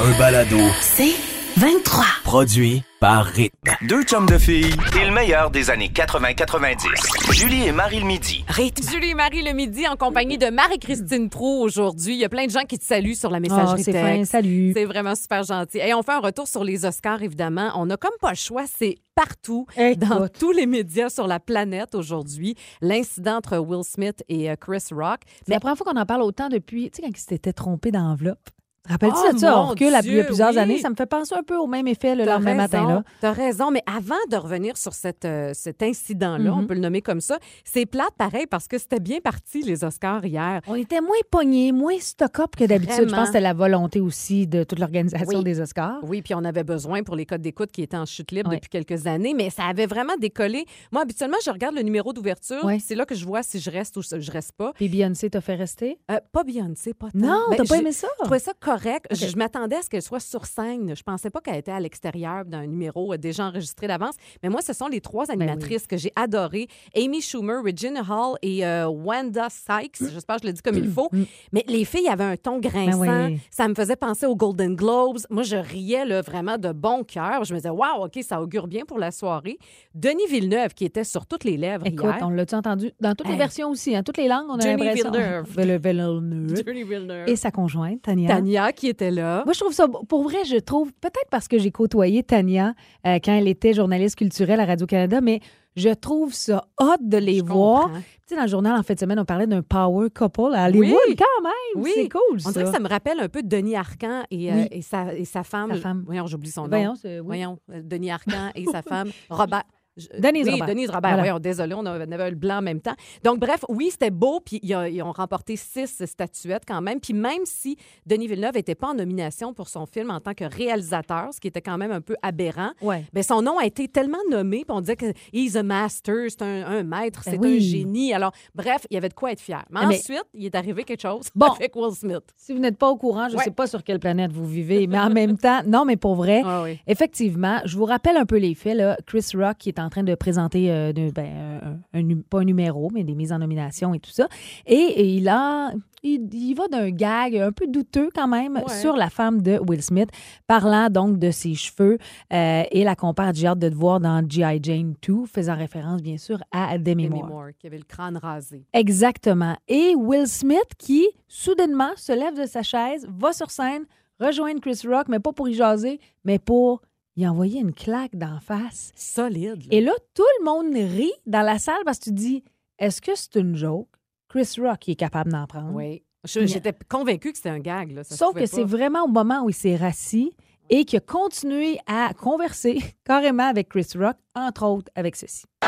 un balado. C'est 23. Produit par Rythme. Deux chums de filles et le meilleur des années 80-90. Julie et Marie le midi. Rythme. Julie et Marie le midi en compagnie de Marie-Christine Pro aujourd'hui. Il y a plein de gens qui te saluent sur la messagerie Oh, c'est fin, salut. C'est vraiment super gentil. Et on fait un retour sur les Oscars, évidemment. On n'a comme pas le choix, c'est partout, Écoute. dans tous les médias sur la planète aujourd'hui. L'incident entre Will Smith et euh, Chris Rock. C'est la première fois qu'on en parle autant depuis, tu sais, quand il s'était trompé d'enveloppe. Rappelles-tu Oh, de ça? On mon recule à- il y a Dieu, plusieurs oui. années. Ça me fait penser un peu au même effet le lendemain matin. Là. T'as raison, mais avant de revenir sur cette, euh, cet incident-là, Mhm. on peut le nommer comme ça, c'est plate pareil parce que c'était bien parti les Oscars hier. On était moins pognés, moins stock-up que d'habitude. Je pense que c'était la volonté aussi de toute l'organisation Oui. des Oscars. Oui, puis on avait besoin pour les codes d'écoute qui étaient en chute libre Oui. depuis quelques années, mais ça avait vraiment décollé. Moi, habituellement, je regarde le numéro d'ouverture, c'est là que je vois si je reste ou si je reste pas. Puis Beyoncé t'a fait rester? Euh, pas Beyoncé, pas tant. Non, Ben, t'as pas aimé ça? Je trouvais ça correct. Je, je m'attendais à ce qu'elle soit sur scène. Je pensais pas qu'elle était à l'extérieur d'un numéro euh, déjà enregistré d'avance. Mais moi, ce sont les trois Ben animatrices que j'ai adorées. Amy Schumer, Regina Hall et euh, Wanda Sykes. J'espère que je le dis comme il faut. Mais les filles avaient un ton grinçant. Ben oui. Ça me faisait penser aux Golden Globes. Moi, je riais là, vraiment de bon cœur. Je me disais, waouh, OK, ça augure bien pour la soirée. Denis Villeneuve, qui était sur toutes les lèvres Écoute, hier. on l'a-tu entendu? Dans toutes les versions aussi, en toutes les langues, on a l'impression. Villeneuve. Ville- Villeneuve. Denis Villeneuve. Et sa conjointe, Tania. Tania, qui était là. Moi, je trouve ça, pour vrai, je trouve, peut-être parce que j'ai côtoyé Tania euh, quand elle était journaliste culturelle à Radio-Canada, mais je trouve ça hot de les Je voir. comprends. Tu sais, dans le journal en fin de semaine, on parlait d'un power couple à Hollywood, Oui. quand même. Oui. C'est cool, On ça. dirait que ça me rappelle un peu Denis Arcan et, euh, et, sa, et sa femme. Sa femme. Voyons, j'oublie son nom. Voyons, oui. Voyons, euh, Denis Arcan et sa femme, Robert. Je- Denise oui, Robert. Denise Robert. Voilà. Voyons, désolé, on avait le blanc en même temps. Donc, bref, oui, c'était beau, puis ils, ont- remporté six statuettes quand même. Puis même si Denis Villeneuve n'était pas en nomination pour son film en tant que réalisateur, ce qui était quand même un peu aberrant, Ouais. ben, son nom a été tellement nommé, puis on disait que he's a master, c'est un, un maître, Ben c'est oui. un génie. Alors, bref, il y avait de quoi être fier. Mais, Mais- ensuite, il est arrivé quelque chose Bon. avec Will Smith. Si vous n'êtes pas au courant, je ne Ouais. sais pas sur quelle planète vous vivez, mais en même temps, non, mais pour vrai, Ah oui. effectivement, je vous rappelle un peu les faits. Là. Chris Rock qui est en train de présenter, euh, de- ben, un, un nu- pas un numéro, mais des mises en nomination et tout ça. Et, et il a... Il, il va d'un gag un peu douteux quand même Ouais. sur la femme de Will Smith, parlant donc de ses cheveux euh, et la compare, j'ai hâte de te voir dans G.I. Jane 2, faisant référence bien sûr à Demi Demi Moore. Moore, qui avait le crâne rasé. Exactement. Et Will Smith qui, soudainement, se lève de sa chaise, va sur scène, rejoindre Chris Rock, mais pas pour y jaser, mais pour y envoyer une claque d'en face. Solide. là. Et là, tout le monde rit dans la salle parce que tu dis, est-ce que c'est une joke? Chris Rock est capable d'en prendre. Oui. J'étais convaincue que c'était un gag. Là. Ça Sauf que c'est vraiment au moment où il s'est rassis et qu'il a continué à converser carrément avec Chris Rock, entre autres avec ceci.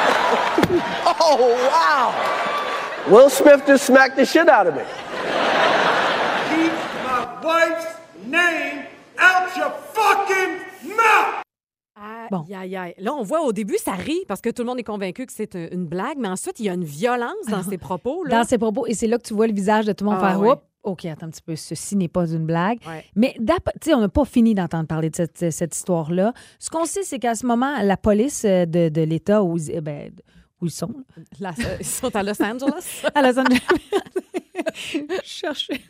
Oh, wow! Will Smith just smacked the shit out of me. Keep my wife's name out your fucking mouth! Aïe, Bon. aïe, aïe. Là, on voit au début, ça rit parce que tout le monde est convaincu que c'est un- une blague, mais ensuite, il y a une violence dans ses propos. Là. Dans ses propos, et c'est là que tu vois le visage de tout le monde Ah, faire ouais. OK, attends un petit peu, ceci n'est pas une blague. Ouais. Mais d'ap- tu sais, on n'a pas fini d'entendre parler de cette, cette histoire-là. Ce qu'on sait, c'est qu'à ce moment, la police euh, de, de l'État où, ils- eh ben, où ils sont, Là, euh, ils sont à Los Angeles. à Los Angeles. Chercher.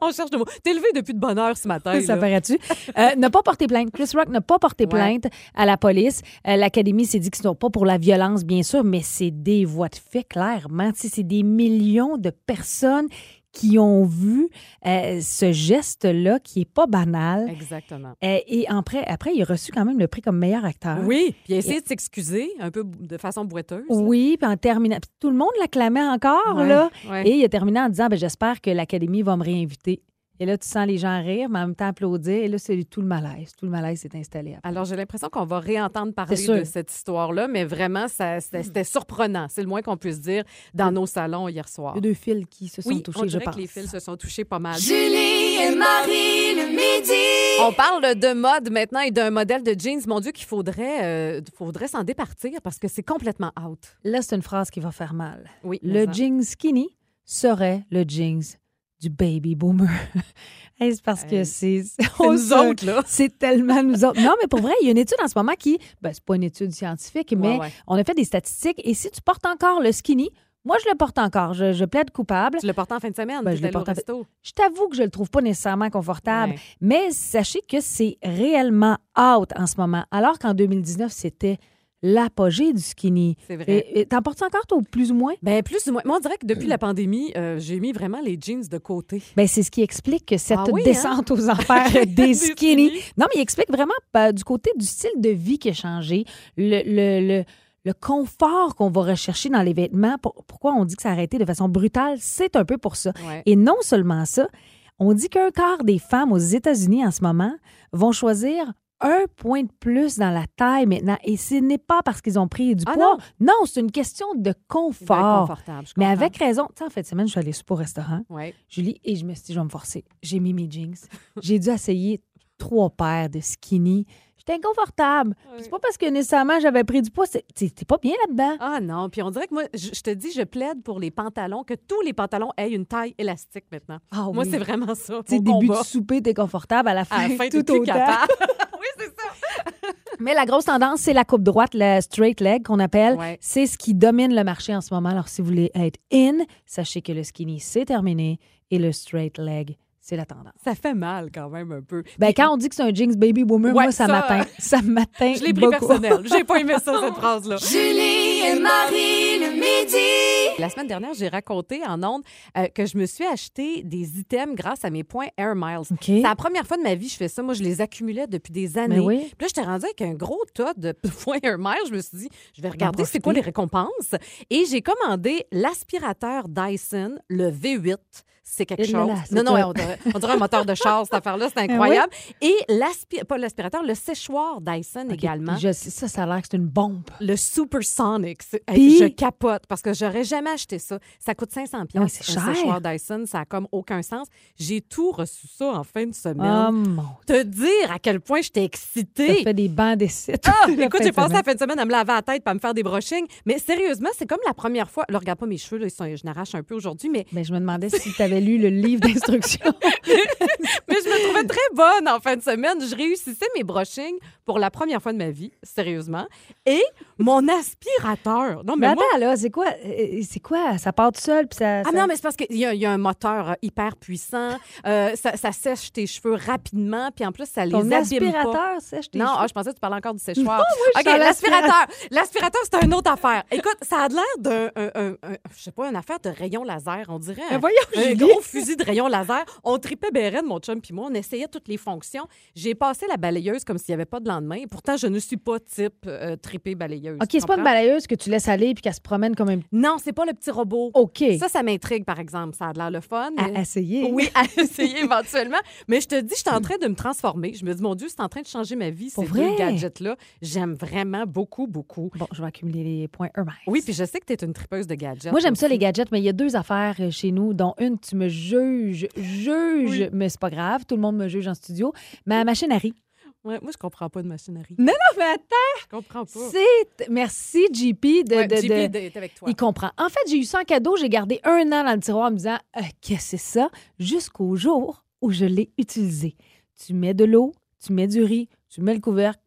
on cherche de mots. T'es levé depuis de bonne heure ce matin. Ça paraît-tu? Euh, n'a pas porté plainte. Chris Rock n'a pas porté Ouais. plainte à la police. Euh, L'Académie s'est dit que ce n'est pas pour la violence, bien sûr, mais c'est des voix de fait, clairement. C'est des millions de personnes qui ont vu euh, ce geste-là qui est pas banal. Exactement. Euh, et après, après, il a reçu quand même le prix comme meilleur acteur. Oui, puis il a essayé de s'excuser un peu de façon boiteuse. Oui, puis en terminant. puis tout le monde l'acclamait encore, Ouais, là. ouais. Et il a terminé en disant ben, J'espère que l'Académie va me réinviter. Et là, tu sens les gens rire, mais en même temps applaudir. Et là, c'est tout le malaise. Tout le malaise s'est installé. après. Alors, j'ai l'impression qu'on va réentendre parler de cette histoire-là, mais vraiment, ça- c'était surprenant. C'est le moins qu'on puisse dire dans nos salons hier soir. Il y a deux fils qui se sont Oui, touchés, on je dirait pense. que les fils se sont touchés pas mal. Julie et Marie le midi. On parle de mode maintenant et d'un modèle de jeans. Mon Dieu, qu'il faudrait, euh, faudrait s'en départir parce que c'est complètement out. Là, c'est une phrase qui va faire mal. Oui. Le ça- jeans skinny serait le jeans du baby boomer. Hey, c'est parce que c'est... Nous se- autres, là. C'est tellement nous autres. Non, mais pour vrai, il y a une étude en ce moment qui... Ben, c'est pas une étude scientifique, mais ouais. on a fait des statistiques. Et si tu portes encore le skinny, Moi, je le porte encore. Je, je plaide coupable. Tu le portes en fin de semaine, Ben, je au porté en-. Je t'avoue que je le trouve pas nécessairement confortable, Ouais. mais sachez que c'est réellement out en ce moment, alors qu'en 2019, c'était l'apogée du skinny. C'est vrai. Et- et T'en portes encore, toi, plus ou moins? Ben plus ou moins. Moi, on dirait que depuis la pandémie, euh, j'ai mis vraiment les jeans de côté. Ben, c'est ce qui explique que cette Ah oui, descente aux enfers des skinny. skinny. Non, mais il explique vraiment ben, du côté du style de vie qui a changé, le, le, le, le confort qu'on va rechercher dans les vêtements. Pour- pourquoi on dit que ça a arrêté de façon brutale? C'est un peu pour ça. Ouais. Et non seulement ça, on dit qu'un quart des femmes aux États-Unis en ce moment vont choisir un point de plus dans la taille maintenant. Et ce n'est pas parce qu'ils ont pris du Ah poids. Non, c'est une question de confort. Mais avec raison. Tu sais, en fait, semaine, je suis allée super au restaurant. Ouais. Julie, et je me suis dit, je vais me forcer. J'ai mis mes jeans. J'ai dû essayer trois paires de skinny. J'étais inconfortable. Puis C'est pas parce que nécessairement j'avais pris du poids. T'es pas bien là-dedans. Ah non, puis on dirait que moi, je, je te dis, je plaide pour les pantalons, que tous les pantalons aient une taille élastique maintenant. Ah Moi, oui. c'est vraiment ça. Tu début combat. de souper, t'es confortable. À la fin, À la fin, t'es tout capable. Mais la grosse tendance, c'est la coupe droite, la straight leg qu'on appelle. Ouais. C'est ce qui domine le marché en ce moment. Alors, si vous voulez être in, sachez que le skinny, c'est terminé et le straight leg, c'est la tendance. Ça fait mal quand même un peu. Ben, quand on dit que c'est un jeans baby boomer, Ouais, moi, ça, ça, m'atteint. Ça m'atteint. je l'ai pris beaucoup. personnel. J'ai pas aimé ça, cette phrase-là. Julie et Marie le midi. La semaine dernière, j'ai raconté en ondes euh, que je me suis acheté des items grâce à mes points Air Miles. C'est la première fois de ma vie que je fais ça. Moi, je les accumulais depuis des années. Ben oui. Puis là, j'étais rendue avec un gros tas de points Air Miles. Je me suis dit, je vais regarder c'est quoi les récompenses. Et j'ai commandé l'aspirateur Dyson, le V8. C'est quelque chose. là, non, non, on dirait, on dirait un moteur de char, cette affaire-là. C'est incroyable. Et l'aspi- pas l'aspirateur, le séchoir Dyson également. je sais, ça, ça a l'air que c'est une bombe. Le Supersonic. Puis- je capote parce que j'aurais jamais acheté ça. Ça coûte 500 pièces. Oui, c'est cher. Un séchoir Dyson, ça a comme aucun sens. J'ai tout reçu ça en fin de semaine. Oh mon Te dire à quel point j'étais Ça excitée. fait des bancs d'essai. Ah, écoute, j'ai passé la fin de semaine à me laver la tête à me faire des brushings. Mais sérieusement, c'est comme la première fois. Là, regarde pas mes cheveux, là, ils sont- je n'arrache un peu aujourd'hui, mais, Ben, je me demandais si tu avais lu le livre d'instructions. mais je me trouvais très bonne en fin de semaine. Je réussissais mes brushings pour la première fois de ma vie, sérieusement. Et mon aspirateur. Non, mais, Mais moi, attends, là, c'est quoi? euh, C'est quoi? Ça part tout seul, puis ça... Ah non, mais c'est parce qu'il y, y a un moteur euh, hyper puissant. Euh, ça, ça sèche tes cheveux rapidement, puis en plus, ça les Ton abîme pas. aspirateur sèche tes Non, cheveux? ah, je pensais que tu parlais encore du séchoir. je OK, suis dans l'aspirateur. L'aspirateur, c'est une autre affaire. Écoute, ça a l'air d'un, un- un- un- je sais pas, une affaire de rayon laser, on dirait. Un- voyons, Julie. Gros fusil de rayon laser. On tripait béret, mon chum puis moi. On essayait toutes les fonctions. J'ai passé la balayeuse comme s'il n'y avait pas de lendemain. Et pourtant, je ne suis pas type euh, tripée balayeuse. OK, c'est pas une balayeuse que tu laisses aller puis qu'elle se promène comme un... Non, c'est pas le petit robot. OK. Ça, ça m'intrigue, par exemple. Ça a l'air le fun. mais- à essayer. Oui, à essayer éventuellement. Mais je te dis, je suis en train de me transformer. Je me dis, mon Dieu, c'est en train de changer ma vie, Pour ces vrai? deux gadgets-là. J'aime vraiment beaucoup, beaucoup. Bon, je vais accumuler les points. Oui, puis je sais que tu es une tripeuse de gadgets. Moi, j'aime ça, les gadgets, mais il y a deux affaires euh, chez nous, dont une, tu me juges, juges, Oui. mais c'est pas grave, tout le monde me juge en studio. Ma machine à riz. Ouais, moi, je comprends pas de machinerie. Non, non, mais attends, Je comprends pas. c'est... Merci, JP, de... Ouais, de- JP de- est avec toi. Il comprend. En fait, j'ai eu ça en cadeau. J'ai gardé un an dans le tiroir en me disant Euh, Qu'est-ce que c'est ça? Jusqu'au jour où je l'ai utilisé. Tu mets de l'eau, tu mets du riz, tu mets le couvercle.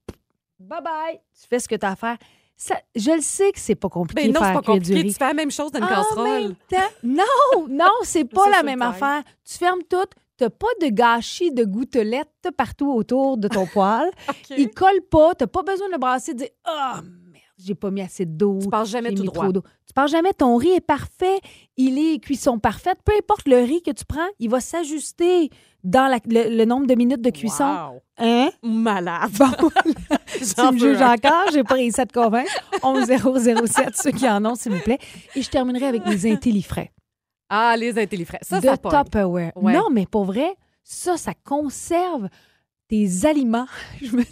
Bye bye. Tu fais ce que tu as à faire. Ça, je le sais que c'est pas compliqué Ben de non, c'est pas compliqué. Tu fais la même chose dans une casserole. non, non, c'est pas la même affaire. Tu fermes tout. T'as pas de gâchis de gouttelettes partout autour de ton poêle. OK. Il colle pas. T'as pas besoin de le brasser de dire Ah, merde, j'ai pas mis assez d'eau. Tu passes jamais tout droit. Tu pars jamais. Ton riz est parfait. Il est cuisson parfaite. Peu importe le riz que tu prends, il va s'ajuster dans la- le, le nombre de minutes de cuisson. Wow. Hein? Malade. Bon, tu me juges encore. J'ai pas réussi à te convaincre. 11007, ceux qui en ont, s'il vous plaît. Et je terminerai avec les intellifrais. Ah, les intellifrais. Ça, de ça. Tupperware. Ouais. Non, mais pour vrai, ça, ça conserve tes aliments. Je me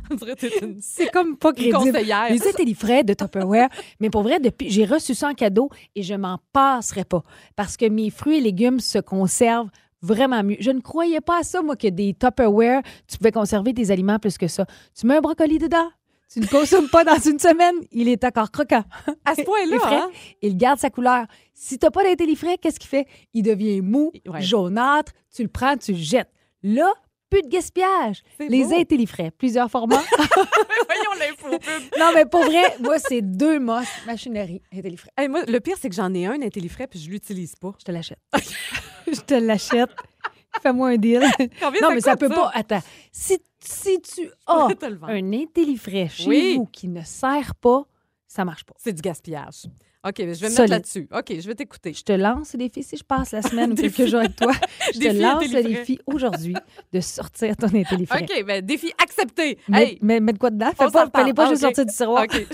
C'est comme pas crédible. conseillère. Les intellifrais de Tupperware. mais pour vrai, depuis, j'ai reçu ça en cadeau et je m'en passerai pas parce que mes fruits et légumes se conservent vraiment mieux. Je ne croyais pas à ça, moi, que des Tupperware, tu pouvais conserver tes aliments plus que ça. Tu mets un brocoli dedans, tu ne consommes pas dans une semaine, il est encore croquant. À ce point-là, frais. hein? Il garde sa couleur. Si tu n'as pas d'intellifrais, qu'est-ce qu'il fait? Il devient mou, Ouais. jaunâtre, tu le prends, tu le jettes. Là, plus de gaspillage. Les beau. intellifrais, plusieurs formats. Voyons l'info pub. Non, mais pour vrai, moi, c'est deux mosses machinerie Intellifrais. Hey, moi, le pire, c'est que j'en ai un Intellifrais puis je l'utilise pas. Je te l'achète. je te l'achète. Fais-moi un deal. Combien non, mais ça peut ça? pas. Attends. Si, si tu as un Intellifrais chez Oui. vous qui ne sert pas, ça marche pas. C'est du gaspillage. OK, mais je vais me Solide. mettre là-dessus. OK, je vais t'écouter. Je te lance le défi si je passe la semaine ou quelques jours avec toi. Je te Défi lance le défi aujourd'hui de sortir ton Intellifrais. OK, ben défi accepté. Mais, Hey, mais, mais de quoi dedans? on Fais pas, s'en reparle. fallait pas Ah, juste OK. sortir du tiroir. OK.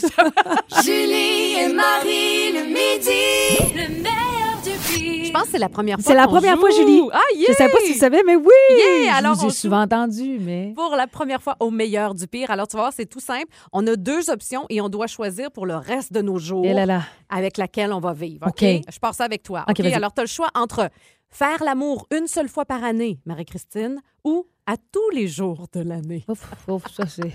Julie et Marie le midi. Le meilleur. Je pense que c'est la première fois C'est la première fois. Julie. Ah, yeah! Je sais pas si tu savais, mais oui! Yeah! Je Alors, vous on ai joue. souvent entendu, mais... Pour la première fois au meilleur du pire. Alors, tu vas voir, c'est tout simple. On a deux options et on doit choisir pour le reste de nos jours Et Eh là là. avec laquelle on va vivre. OK? Je pars ça avec toi. OK. Alors, tu as le choix entre faire l'amour une seule fois par année, Marie-Christine, ou à tous les jours de l'année. Ouf, ouf, ça c'est.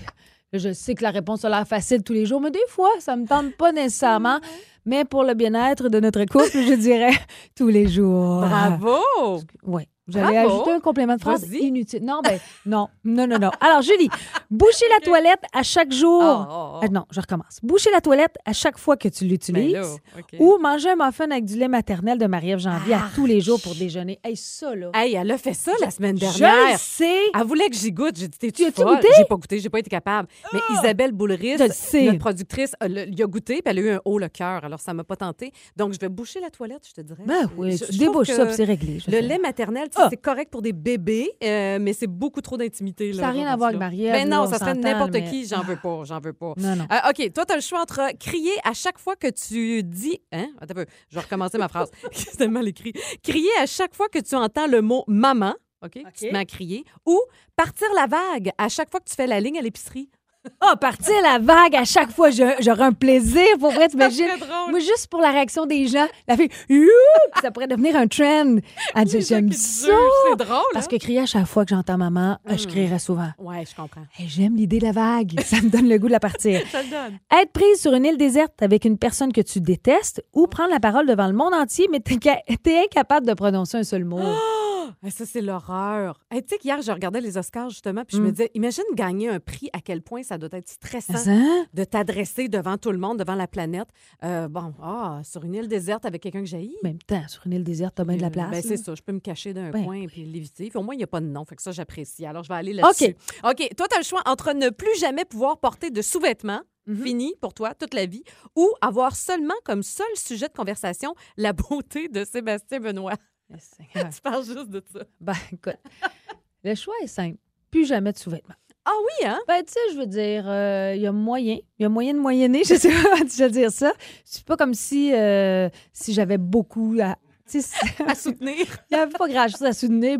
Je sais que la réponse a l'air facile tous les jours, mais des fois, ça me tente pas nécessairement. Mais pour le bien-être de notre couple, je dirais tous les jours. Bravo! Oui. J'allais ajouter un complément de phrase inutile. Non, ben, non, non, non, non. Alors, Julie, boucher la toilette à chaque jour. Oh, oh, oh. Ah, non, je recommence. Boucher la toilette à chaque fois que tu Ben l'utilises. Ou manger un muffin avec du lait maternel de Marie-Ève Janvier à Ah. tous les jours pour déjeuner. Hey, ça, là. Hey, elle a fait ça la semaine Je le dernière. sais. Elle voulait que j'y goûte. J'ai dit, Tu t'es-tu as-tu folle? goûté? J'ai pas goûté, j'ai pas été capable. Mais Isabelle Boulris, notre productrice, elle a- goûté, puis elle a eu un haut le cœur. Alors, ça m'a pas tenté. Donc, je vais boucher la toilette, je te dirais. Ben oui, Je- tu je trouve débouches que ça, puis c'est réglé. Le lait maternel, Ah. c'est correct pour des bébés, euh, mais c'est beaucoup trop d'intimité. Ça n'a rien à voir avec là. Marie-Ève, Ben non, on ça serait n'importe mais- qui. J'en veux pas, j'en veux pas. Non, non. Euh, OK, toi, tu as le choix entre crier à chaque fois que tu dis. Hein? Attends un peu, je vais recommencer ma phrase. C'est tellement écrit. Crier à chaque fois que tu entends le mot maman. OK? Tu te mets à crier. Ou partir la vague à chaque fois que tu fais la ligne à l'épicerie. Ah, partir la vague à chaque fois, j'aurais un plaisir. Pour vrai, t'imagines? Moi, juste pour la réaction des gens, la fille, Youp! ça pourrait devenir un trend. Elle dit, j'aime ça. C'est drôle. Parce hein? que crier à chaque fois que j'entends maman, euh, je crierais souvent. Ouais, je comprends. J'aime l'idée de la vague. Ça me donne le goût de la partir. Ça le donne. Être prise sur une île déserte avec une personne que tu détestes ou prendre la parole devant le monde entier, mais t'es ca- t'es incapable de prononcer un seul mot. Ah, ça, c'est l'horreur. Hey, tu sais qu'hier, je regardais les Oscars, justement, puis je Mm. me disais, imagine gagner un prix, à quel point ça doit être stressant Hein? de t'adresser devant tout le monde, devant la planète. Euh, bon, ah, sur une île déserte avec quelqu'un que En même temps, sur une île déserte, t'as bien de la place. Ben, c'est ça, je peux me cacher d'un Ben coin et puis l'éviter. Au moins, il n'y a pas de nom. Fait que ça, j'apprécie. Alors, je vais aller là-dessus. OK. Toi, tu as le choix entre ne plus jamais pouvoir porter de sous-vêtements, Mhm. fini pour toi toute la vie, ou avoir seulement comme seul sujet de conversation la beauté de Sébastien Benoît. Tu parles juste de ça. Ben, écoute, le choix est simple. Plus jamais de sous-vêtements. Ah oui, hein? Ben, tu sais, je veux dire, euh, il y a moyen. Il y a moyen de moyenner, je sais pas comment je veux dire ça. C'est pas comme si, euh, si j'avais beaucoup à. À soutenir. Il n'y avait pas grand-chose à soutenir.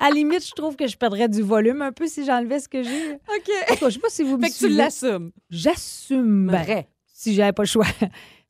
À la limite, je trouve que je perdrais du volume un peu si j'enlevais ce que j'ai. En OK. tout cas, je sais pas si vous me Fait que tu l'assumes. J'assume. Vrai. si j'avais pas le choix.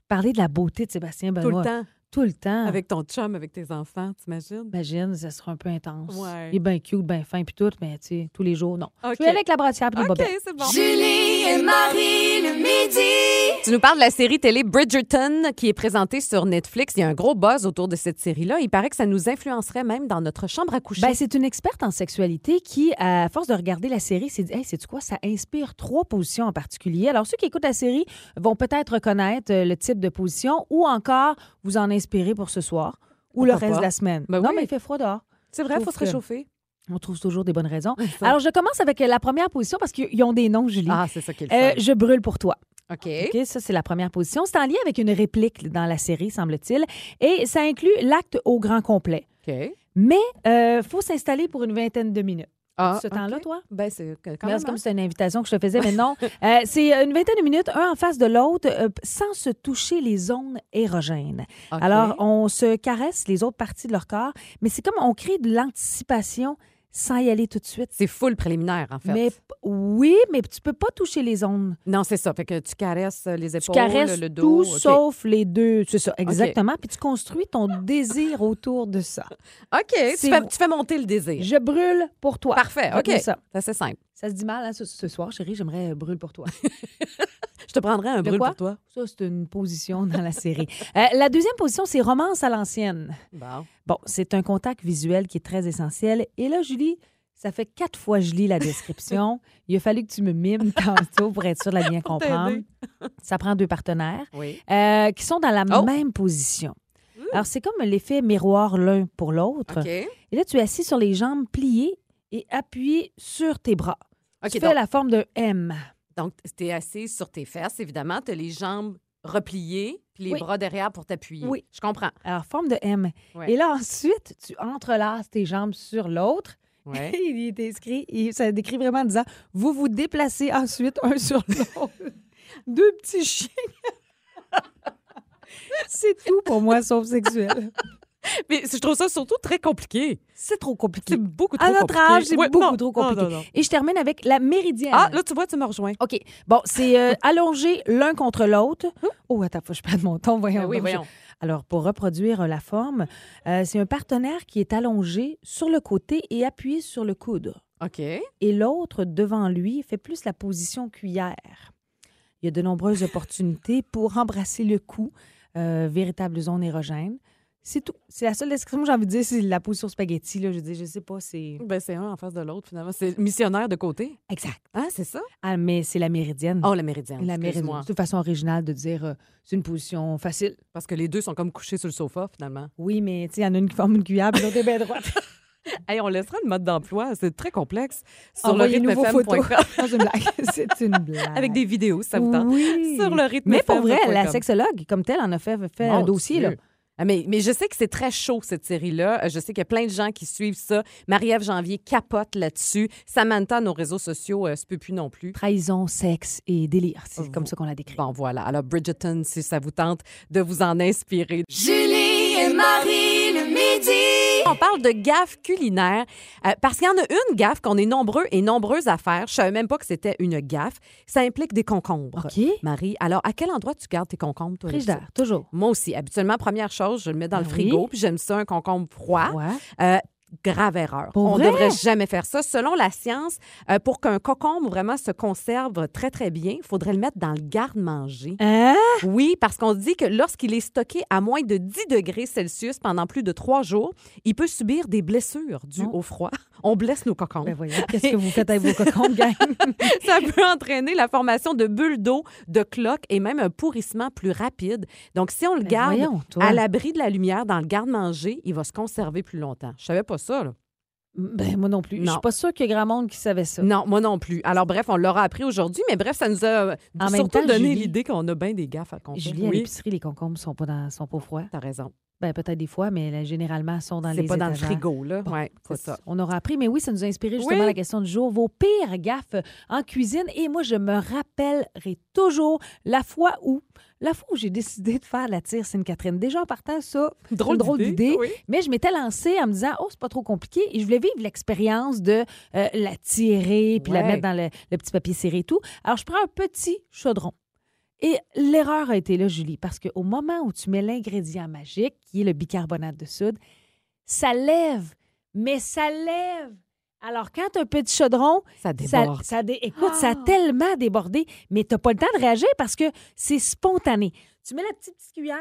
Parler de la beauté de Sébastien Tout Benoît. le temps. Tout le temps. Avec ton chum, avec tes enfants, t'imagines? Imagine, ça sera un peu intense. Ouais. Il est bien cute, bien fin, puis tout, mais tu sais, tous les jours, non. OK. Je vais aller avec la brassière puis les OK, bobettes. c'est bon. Julie et Marie le midi. Tu nous parles de la série télé Bridgerton qui est présentée sur Netflix. Il y a un gros buzz autour de cette série-là. Il paraît que ça nous influencerait même dans notre chambre à coucher. Ben, c'est une experte en sexualité qui, à force de regarder la série, s'est dit Hey, c'est quoi Ça inspire trois positions en particulier. Alors, ceux qui écoutent la série vont peut-être reconnaître euh, le type de position ou encore vous en inspirer pour ce soir ou le reste pas? de la semaine. Ben non, oui. mais il fait froid dehors. c'est vrai, il faut se réchauffer. On trouve toujours des bonnes raisons. Alors, je commence avec la première position parce qu'ils ont des noms, Julie. Ah, c'est ça qui est le Euh, je brûle pour toi. OK. OK, ça, c'est la première position. C'est en lien avec une réplique dans la série, semble-t-il. Et ça inclut l'acte au grand complet. OK. Mais il faut s'installer pour une vingtaine de minutes. Ah, ce temps-là, toi? Ben, c'est quand Mais même. C'est comme hein? si c'était une invitation que je te faisais, mais non. Euh, c'est une vingtaine de minutes, un en face de l'autre, euh, sans se toucher les zones érogènes. Alors, on se caresse les autres parties de leur corps, mais c'est comme on crée de l'anticipation sans y aller tout de suite. c'est full préliminaire, en fait. Mais oui, mais tu peux pas toucher les zones. Non, c'est ça. Fait que tu caresses euh, les Tu épaules, caresses le dos. tout sauf les deux. C'est ça, exactement. Puis tu construis ton désir autour de ça. OK. Tu C'est- fais, tu fais monter le désir. Je brûle pour toi. Parfait. OK. Retenez ça. Ça, c'est simple. Ça se dit mal hein, ce, ce soir, chérie. J'aimerais brûler pour toi. Je te prendrai un brûle pour toi. Ça, c'est une position dans la série. Euh, la deuxième position, c'est romance à l'ancienne. Bon. Bon, c'est un contact visuel qui est très essentiel. Et là, Julie, Ça fait quatre fois que je lis la description. Il a fallu que tu me mimes tantôt pour être sûr de la bien comprendre. Ça prend deux partenaires Oui. euh, qui sont dans la Oh. même position. Alors, c'est comme l'effet miroir l'un pour l'autre. OK. Et là, tu es assis sur les jambes pliées et appuyé sur tes bras. OK, tu donc- fais la forme d'un M. Donc, tu es assis sur tes fesses, évidemment. Tu as les jambes repliées, puis les Oui. bras derrière pour t'appuyer. Oui. Je comprends. Alors, forme de M. Ouais. Et là, ensuite, tu entrelaces tes jambes sur l'autre. Ouais. Il est inscrit, et ça décrit vraiment en disant Vous vous déplacez ensuite un sur l'autre. Deux petits chiens. C'est tout pour moi, sauf sexuel. Mais je trouve ça surtout très compliqué. C'est trop compliqué. C'est beaucoup trop À notre compliqué. âge, c'est Ouais, beaucoup non, trop compliqué. non, non. Et je termine avec la méridienne. Ah, là, tu vois, tu me rejoins. OK. Bon, c'est euh, allongé l'un contre l'autre. Oh, attends, faut que je prenne mon ton. Voyons. Ben oui, voyons. Alors, pour reproduire la forme, euh, c'est un partenaire qui est allongé sur le côté et appuyé sur le coude. OK. Et l'autre, devant lui, fait plus la position cuillère. Il y a de nombreuses opportunités pour embrasser le cou, euh, véritable zone érogène. C'est tout. C'est la seule description que j'ai envie de dire, c'est la position spaghetti. Là. Je dis, je sais pas, c'est... Ben, c'est un en face de l'autre, finalement. C'est missionnaire de côté. Exact. Ah, c'est ça? Ah, mais c'est la méridienne. Oh, la méridienne. la méridienne. C'est une façon originale de dire euh, c'est une position facile. Parce que les deux sont comme couchés sur le sofa, finalement. Oui, mais tu sais, il y en a une qui forme une cuillère, puis l'autre est bien droite. Hey, on laissera le mode d'emploi. C'est très complexe. Sur le vos photos. rythmefm.com. C'est une blague. C'est une blague. Avec des vidéos, ça vous tente. Oui. Sur le rythme Mais pour vrai, la sexologue, comme telle, en a fait, fait Mon un dossier. Dieu. Là. Ah, Mais, mais je sais que c'est très chaud, cette série-là. Euh, Je sais qu'il y a plein de gens qui suivent ça. Marie-Ève Janvier capote là-dessus. Samantha, nos réseaux sociaux, euh, se peut plus non plus. Trahison, sexe et délire. C'est Oh. comme ça qu'on la décrit. Bon, voilà. Alors, Bridgerton, si ça vous tente de vous en inspirer. Julie et Marie le midi. On parle de gaffe culinaire euh, parce qu'il y en a une gaffe qu'on est nombreux et nombreuses à faire. Je savais même pas que c'était une gaffe. Ça implique des concombres. OK. Marie, alors à quel endroit tu gardes tes concombres, toi? Frigidaire, toujours. Moi aussi. Habituellement, première chose, je le mets dans Ben le frigo, oui. puis j'aime ça, un concombre froid. Ouais. Euh, grave erreur. Pour On vrai? devrait jamais faire ça. Selon la science, euh, pour qu'un concombre vraiment se conserve très, très bien, il faudrait le mettre dans le garde-manger. Hein? Oui, parce qu'on dit que lorsqu'il est stocké à moins de 10 degrés Celsius pendant plus de trois jours, il peut subir des blessures dues Oh. au froid. On blesse nos cocombres. Ben qu'est-ce que vous faites avec vos cocombes, gang? Ça peut entraîner la formation de bulles d'eau, de cloques et même un pourrissement plus rapide. Donc, si on le Ben garde voyons, à l'abri de la lumière dans le garde-manger, il va se conserver plus longtemps. Je savais pas ça, là. Ben, moi non plus. Je suis pas sûre qu'il y a grand monde qui savait ça. Non, moi non plus. Alors, bref, on l'aura appris aujourd'hui, mais bref, ça nous a En surtout temps, donné l'idée qu'on a bien des gaffes à compter. Julie, à oui, l'épicerie, les concombres sont pas, dans, sont pas froids. t'as raison. Ben, peut-être des fois, mais là, généralement, sont dans C'est les pas dans le frigo, là. Bon, ouais, c'est ça. On aura appris, mais oui, ça nous a inspiré justement Oui. la question du jour. Vos pires gaffes en cuisine. Et moi, je me rappellerai toujours la fois où, la fois où j'ai décidé de faire la tire Sainte-Catherine. Déjà en partant, ça, Drôle drôle d'idée, oui. Mais je m'étais lancée en me disant, oh, c'est pas trop compliqué. Et je voulais vivre l'expérience de euh, la tirer, puis la mettre dans le, le petit papier serré et tout. Alors, je prends un petit chaudron. Et l'erreur a été là, Julie, parce qu'au moment où tu mets l'ingrédient magique, qui est le bicarbonate de soude, ça lève, mais ça lève. Alors, quand as un petit chaudron, Ça ça, déborde. ça dé- écoute, ça a tellement débordé, mais tu n'as pas le temps de réagir parce que c'est spontané. Tu mets la petite, petite cuillère.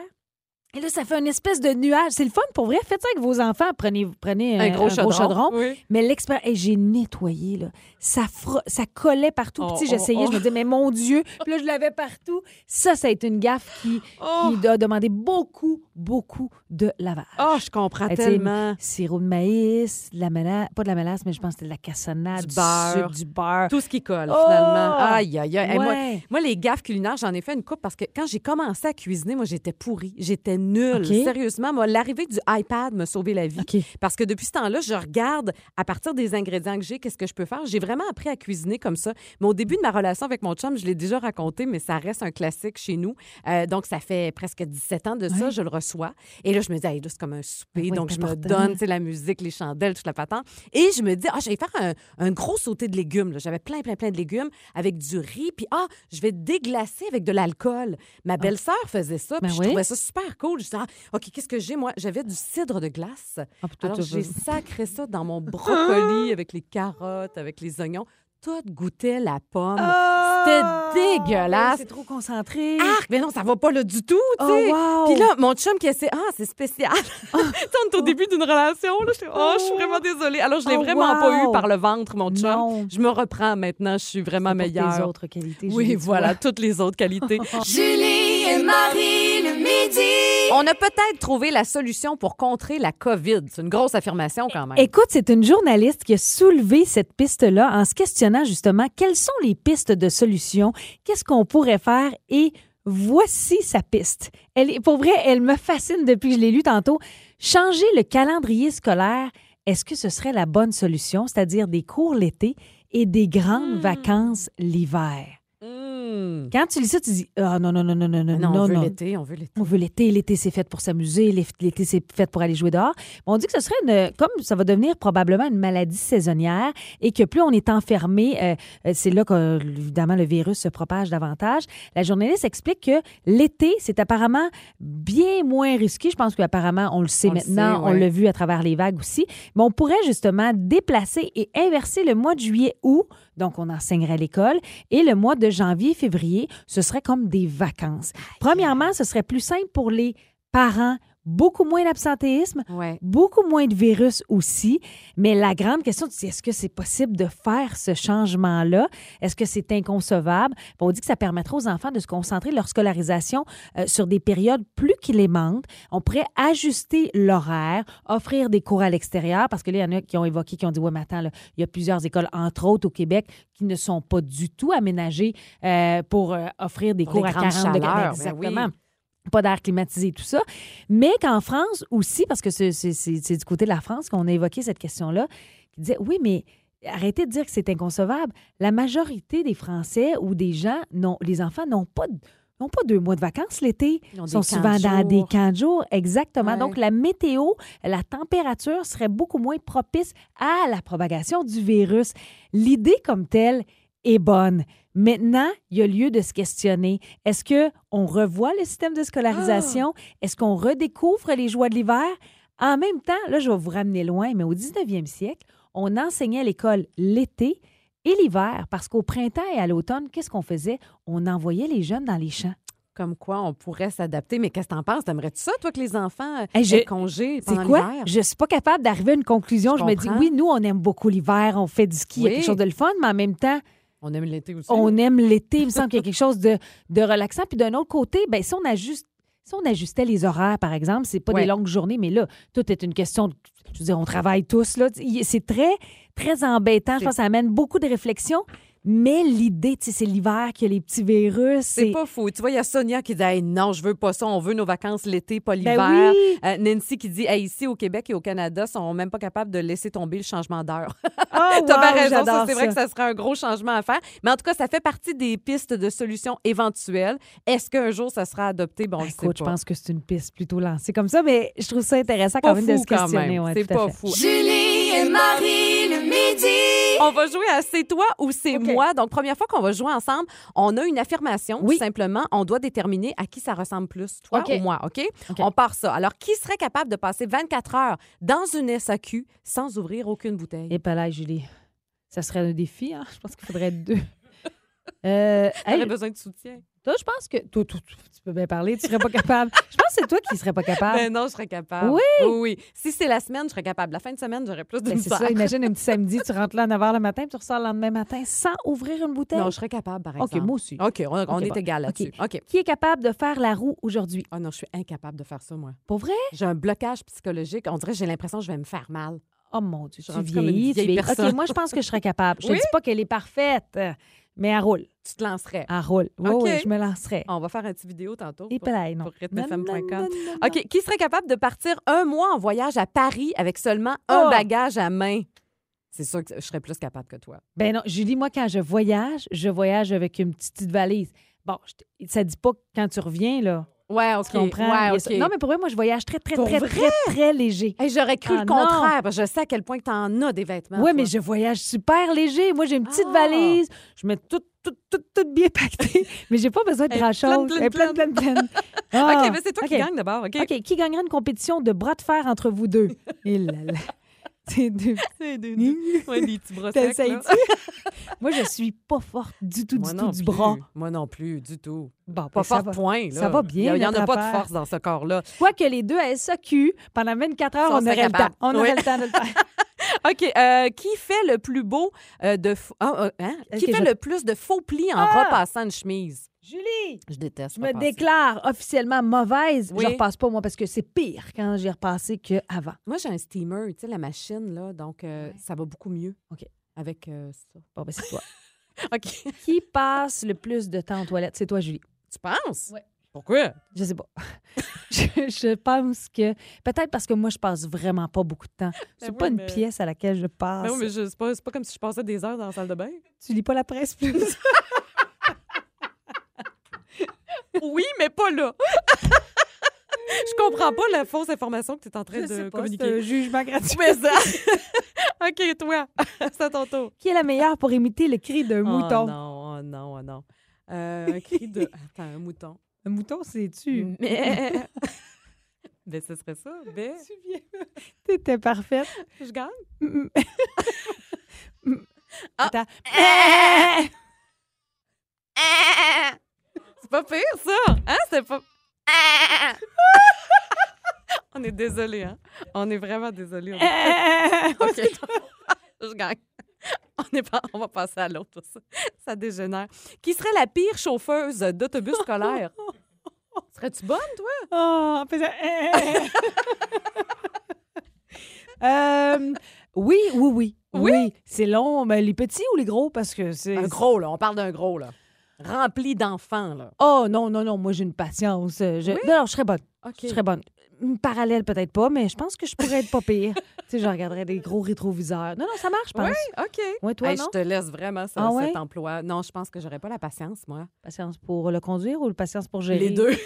Et là, ça fait une espèce de nuage. C'est le fun pour vrai. Faites ça avec vos enfants. Prenez, prenez Un gros chaudron, oui. Mais l'expérience, Hey, j'ai nettoyé, là. Ça, ça collait partout. Sais, Oh, j'essayais, oh, je me disais, mais mon Dieu. Puis là, je l'avais partout. Ça, ça a été une gaffe qui, Oh. qui a demandé beaucoup, beaucoup de lavage. Oh, je comprends Hey, tellement. Sirop de maïs, de la mélasse, pas de la mélasse, mais je pense que c'était de la cassonade, Du du, beurre. sucre, du beurre. Tout ce qui colle, Oh! finalement. Aïe, aïe, aïe. Hey, moi, moi, les gaffes culinaires, j'en ai fait une coupe parce que quand j'ai commencé à cuisiner, moi, j'étais pourrie. J'étais nulle. OK. Sérieusement, moi, l'arrivée du iPad m'a sauvé la vie. Parce que depuis ce temps-là, je regarde à partir des ingrédients que j'ai, qu'est-ce que je peux faire. J'ai vraiment appris à cuisiner comme ça. Mais au début de ma relation avec mon chum, je l'ai déjà raconté, mais ça reste un classique chez nous. Euh, donc, ça fait presque 17 ans de ça, je le reçois. Et là, je me dis, hey, c'est comme un souper. oui, donc, je me donne tu sais, la musique, les chandelles, toute la patente. Et je me dis, ah, je vais faire un, un gros sauté de légumes. J'avais plein, plein, plein de légumes avec du riz. Puis, ah, je vais déglacer avec de l'alcool. Ma belle-sœur faisait ça. Puis, Ben je oui. trouvais ça super cool. Je dis, ah, OK, qu'est-ce que j'ai, moi? J'avais du cidre de glace. Ah, Alors, tu j'ai sacré ça dans mon brocoli avec les carottes, avec les oignons. tout goûtait la pomme. Ah! C'était dégueulasse. C'est trop concentré. Arc, mais non, ça va pas là du tout, tu Oh, wow. Puis là, mon chum qui essaie, ah, c'est spécial. Tu sais, on est au début d'une relation, là, j'étais, oh, je suis vraiment désolée. Alors, je l'ai Oh, vraiment pas eu par le ventre, mon chum. Non. Je me reprends maintenant, je suis vraiment meilleure. tes autres qualités. Oui, tu voilà, toutes les autres qualités. Julie Marie le midi. On a peut-être trouvé la solution pour contrer la COVID. C'est une grosse affirmation quand même. Écoute, c'est une journaliste qui a soulevé cette piste-là en se questionnant justement quelles sont les pistes de solutions, qu'est-ce qu'on pourrait faire? Et voici sa piste. Elle est, pour vrai, elle me fascine depuis que je l'ai lu tantôt. Changer le calendrier scolaire, est-ce que ce serait la bonne solution, c'est-à-dire des cours l'été et des grandes vacances l'hiver? Hmm. Quand tu lis ça, tu dis ah non non non non non non Non, on veut non. l'été, on veut l'été. On veut l'été, l'été c'est fait pour s'amuser, l'é- l'été c'est fait pour aller jouer dehors. Mais on dit que ce serait une, comme ça va devenir probablement une maladie saisonnière et que plus on est enfermé, euh, c'est là que évidemment le virus se propage davantage. La journaliste explique que l'été c'est apparemment bien moins risqué. Je pense qu'apparemment on le sait On le maintenant, on l'a vu à travers les vagues aussi. Mais on pourrait justement déplacer et inverser le mois de juillet-août, donc on enseignerait à l'école, et le mois de janvier-février, ce serait comme des vacances. Premièrement, ce serait plus simple pour les parents, beaucoup moins d'absentéisme, Ouais. beaucoup moins de virus aussi. Mais la grande question, c'est est-ce que c'est possible de faire ce changement-là? Est-ce que c'est inconcevable? On dit que ça permettrait aux enfants de se concentrer leur scolarisation euh, sur des périodes plus clémentes. On pourrait ajuster l'horaire, offrir des cours à l'extérieur, parce que là, il y en a qui ont évoqué, qui ont dit, ouais, mais attends, là, il y a plusieurs écoles, entre autres au Québec, qui ne sont pas du tout aménagées euh, pour euh, offrir des Pour cours à grandes 40 degrés. chaleurs, ben Exactement oui. Pas d'air climatisé, tout ça. Mais qu'en France aussi, parce que c'est du côté de la France qu'on a évoqué cette question-là, qui disait oui, mais arrêtez de dire que c'est inconcevable. La majorité des Français ou des gens, non, les enfants n'ont pas n'ont pas deux mois de vacances l'été. Ils sont souvent dans des camps de jour. Exactement. Ouais. Donc, la météo, la température serait beaucoup moins propice à la propagation du virus. L'idée comme telle est bonne. Maintenant, il y a lieu de se questionner. Est-ce que on revoit le système de scolarisation? Est-ce qu'on redécouvre les joies de l'hiver? En même temps, là, je vais vous ramener loin, mais au 19e siècle, on enseignait à l'école l'été et l'hiver parce qu'au printemps et à l'automne, qu'est-ce qu'on faisait? On envoyait les jeunes dans les champs. Comme quoi, on pourrait s'adapter. Mais qu'est-ce que t'en penses? T'aimerais-tu ça, toi, que les enfants euh, Hey, je- aient congé C'est pendant quoi? l'hiver? Je suis pas capable d'arriver à une conclusion. Je Je, me dis, oui, nous, on aime beaucoup l'hiver, on fait du ski, il y a quelque chose de le fun, mais en même temps, On aime l'été aussi. on aime l'été. Il me semble qu'il y a quelque chose de, de relaxant. Puis d'un autre côté, ben, si on ajuste. Si on ajustait les horaires, par exemple, c'est pas Ouais. des longues journées, mais là, tout est une question de. Je veux dire, on travaille tous, là. C'est très, très embêtant. Je pense que ça amène beaucoup de réflexion. Mais l'idée, tu sais, c'est l'hiver qu'il y a les petits virus. C'est pas fou. Tu vois, il y a Sonia qui dit Hey, non, je veux pas ça. On veut nos vacances l'été, pas l'hiver. Ben oui. Euh, Nancy qui dit Hey, ici au Québec et au Canada, ils sont même pas capables de laisser tomber le changement d'heure. Oh, T'as bien wow, raison, c'est vrai que ça serait un gros changement à faire. Mais en tout cas, ça fait partie des pistes de solutions éventuelles. Est-ce qu'un jour ça sera adopté? Bon, on le sait Écoute, je pas. pense que c'est une piste plutôt lancée comme ça, mais je trouve ça intéressant quand même de se questionner. même. ouais, c'est pas fou. Julie et Marie le midi. On va jouer à C'est toi ou c'est moi. Donc, première fois qu'on va jouer ensemble, on a une affirmation. Oui. Tout simplement, on doit déterminer à qui ça ressemble plus, toi ou moi. OK? OK. On part ça. Alors, qui serait capable de passer 24 heures dans une SAQ sans ouvrir aucune bouteille? Et pas là, Julie. Ça serait un défi, hein? Je pense qu'il faudrait être deux. Euh, hey, besoin de soutien. Toi, je pense que. Toi, toi, toi, tu peux bien parler, tu serais pas capable. Je pense que c'est toi qui serais pas capable. Ben non, je serais capable. Oui? Oui, oui. Si c'est la semaine, je serais capable. La fin de semaine, j'aurais plus de Ben, c'est ça, imagine un petit samedi, tu rentres là à 9 h le matin, puis tu ressors le lendemain matin sans ouvrir une bouteille. Non, je serais capable, par OK, exemple. moi aussi. OK, on, on OK, est bon. égal là-dessus. OK. Qui est capable de faire la roue aujourd'hui? Ah non, je suis incapable de faire ça, moi. Pour vrai? J'ai un blocage psychologique. On dirait que j'ai l'impression que je vais me faire mal. Oh mon Dieu, tu vieillis, tu vieillis. OK, moi, je pense que je serais capable. Je Oui? te dis pas qu'elle est parfaite, mais elle roule. Tu te lancerais. Elle roule. Oui, oui, je me lancerai. On va faire un petit vidéo tantôt. Et pour- pareil, non. pour rythmefm.com. OK. Qui serait capable de partir un mois en voyage à Paris avec seulement un Oh! bagage à main? C'est sûr que je serais plus capable que toi. Ben non, Julie, moi, quand je voyage, je voyage avec une petite, petite valise. Bon, ça dit pas que quand tu reviens, là. Ouais, OK. Tu comprends? Ouais, Il OK. ça. Non, mais pour vrai, moi, je voyage très, très, Pour très, vrai? très, très léger. Hey, J'aurais cru Ah, le non. contraire, parce que je sais à quel point tu en as des vêtements. Oui, mais je voyage super léger. Moi, j'ai une petite Ah! valise. Je mets tout, tout, tout, tout bien pacté. mais j'ai pas besoin de grand-chose. pleine, pleine, pleine, pleine, pleine. Ah, OK, mais c'est toi qui OK. gagne d'abord, OK? OK, qui gagnera une compétition de bras de fer entre vous deux? Là là. C'est deux. C'est des, ouais, des petits bras? Moi, je suis pas forte du tout, Moi du tout du plus. bras. Moi non plus, du tout. Bon, Pas ça fort va. point, là. ça va bien, Il n'y en a pas de force dans ce corps-là. Quoique les deux à SAQ, pendant 24 heures, on aurait le temps. On aurait le temps de le faire. OK. euh, qui fait le plus beau euh, de... ah, euh, hein? Qui fait je- le plus de faux plis en Ah! repassant une chemise? Julie, Je déteste je me déclare officiellement mauvaise. Oui. Je repasse pas, moi, parce que c'est pire quand j'ai repassé qu'avant. Moi, j'ai un steamer, tu sais, la machine, là, donc euh, Ouais. ça va beaucoup mieux. OK. Avec euh, ça. Bon, ben, c'est toi. OK. Qui passe le plus de temps aux toilettes? C'est toi, Julie. Tu penses? Ouais. Pourquoi? Je sais pas. je, je pense que. Peut-être parce que moi, je passe vraiment pas beaucoup de temps. C'est oui, pas une mais- pièce à laquelle je passe. Ben oui, mais je- c'est pas, c'est pas comme si je passais des heures dans la salle de bain. Tu lis pas la presse plus? Oui, mais pas là. je comprends pas la fausse information que tu es en train Je sais de pas, c'est communiquer. un jugement gratuit. Mais ça... OK, toi, c'est à ton tour. Qui est la meilleure pour imiter le cri d'un mouton? Oh non, oh non, oh non. Euh, un cri de... Attends, un mouton. Un mouton, c'est-tu? Mais... ben, ce serait ça. Ben, Tu viens. T'étais parfaite. je gagne. Ah. Attends. C'est pas pire, ça. Hein? C'est pas... On est désolé, hein? On est vraiment désolé. OK. je gagne. On, est pas, on va passer à l'autre. Ça, ça dégénère. Qui serait la pire chauffeuse d'autobus scolaire? Serais-tu bonne, toi? Oh, Euh, oui, oui, oui. Oui? Oui. C'est long, mais les petits ou les gros? Parce que c'est. Un gros, là. On parle d'un gros, là. Rempli d'enfants, là. Oh, non, non, non. Moi, j'ai une patience. Je... Non, non, je serais bonne. Je serais bonne. Une Parallèle, peut-être pas, mais je pense que je pourrais être pas pire. tu sais, je regarderais des gros rétroviseurs. Non, non, ça marche, je pense. Oui, OK. Ouais, toi, Hey, non? je te laisse vraiment ça, Ah ouais? cet emploi. Non, je pense que j'aurais pas la patience, moi. Patience pour le conduire ou le patience pour gérer? Les deux.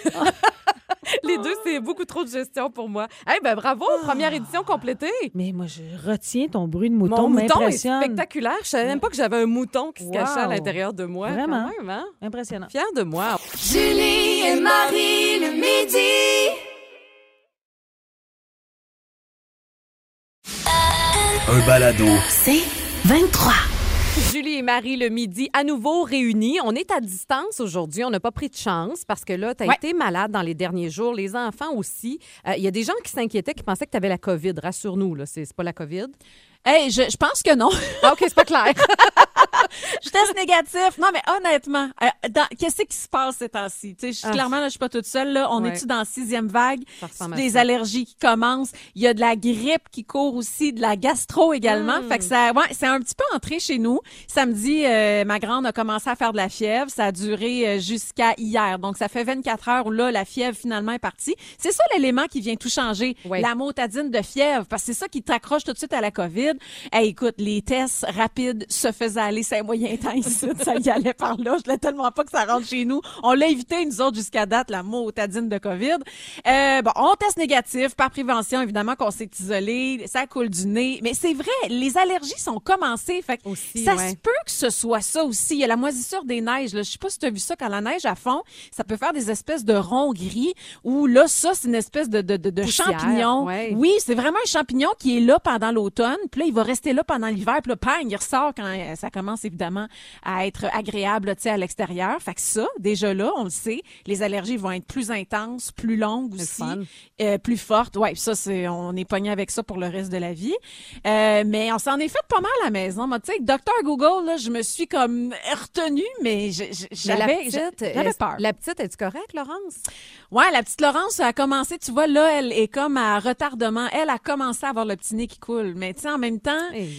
Les deux, c'est beaucoup trop de gestion pour moi. Eh ben bravo, première édition complétée. Mais moi, je retiens ton bruit de mouton. Mon mouton est spectaculaire. Je savais même pas que j'avais un mouton qui se cachait à l'intérieur de moi. Vraiment? Quand même, hein? Impressionnant. Fière de moi. Julie et Marie le midi. Un balado. C'est 23. Et Marie le midi, à nouveau réunis. On est à distance aujourd'hui. On n'a pas pris de chance parce que là, tu as Ouais. été malade dans les derniers jours. Les enfants aussi. Euh, Il y a des gens qui s'inquiétaient, qui pensaient que tu avais la COVID. Rassure-nous, là, c'est c'est pas la COVID? Hey, je, je pense que non. Ah, OK, c'est pas clair. je teste négatif. Non, mais honnêtement, euh, qu'est-ce qui se passe ces temps-ci? Tu sais, je- Ah. Clairement, là, je suis pas toute seule. Là. On Ouais. est-tu dans la sixième vague? Des allergies qui commencent. Il y a de la grippe qui court aussi, de la gastro également. Mm. Fait que ça, ouais, c'est un petit peu entré chez nous. Samedi, euh, ma grande a commencé à faire de la fièvre. Ça a duré euh, jusqu'à hier. Donc, ça fait 24 heures où là, la fièvre finalement est partie. C'est ça l'élément qui vient tout changer. Ouais. La motadine de fièvre, parce que c'est ça qui t'accroche tout de suite à la COVID. Hey, écoute, les tests rapides se faisaient aller, moyen temps ici, ça y allait par là. Je voulais tellement pas que ça rentre chez nous. On l'a évité, nous autres, jusqu'à date, la motadine de COVID. Euh, bon, on teste négatif, par prévention, évidemment qu'on s'est isolé, ça coule du nez. Mais c'est vrai, les allergies sont commencées. Fait que Aussi, ça ouais. se peut que ce soit ça aussi. Il y a la moisissure des neiges. Là. Je sais pas si tu as vu ça, quand la neige à fond, ça peut faire des espèces de ronds gris ou là, ça, c'est une espèce de, de, de, de champignon. ouais. Oui, c'est vraiment un champignon qui est là pendant l'automne. Puis là, il va rester là pendant l'hiver. Puis là, pang, il ressort quand euh, ça commence évidemment à être agréable à l'extérieur. Fait que ça, déjà là, on le sait, les allergies vont être plus intenses, plus longues aussi, euh, plus fortes. Ouais, ça, c'est, on est pogné avec ça pour le reste de la vie. Euh, mais on s'en est fait pas mal à la maison. Moi, tu sais, docteur Google, là, je me suis comme retenue, mais j'avais, petite, j'avais est-ce- peur. La petite, es-tu correcte, Laurence? Ouais, la petite Laurence a commencé, tu vois, là, elle est comme à retardement. Elle a commencé à avoir le petit nez qui coule. Mais tu sais, en même temps,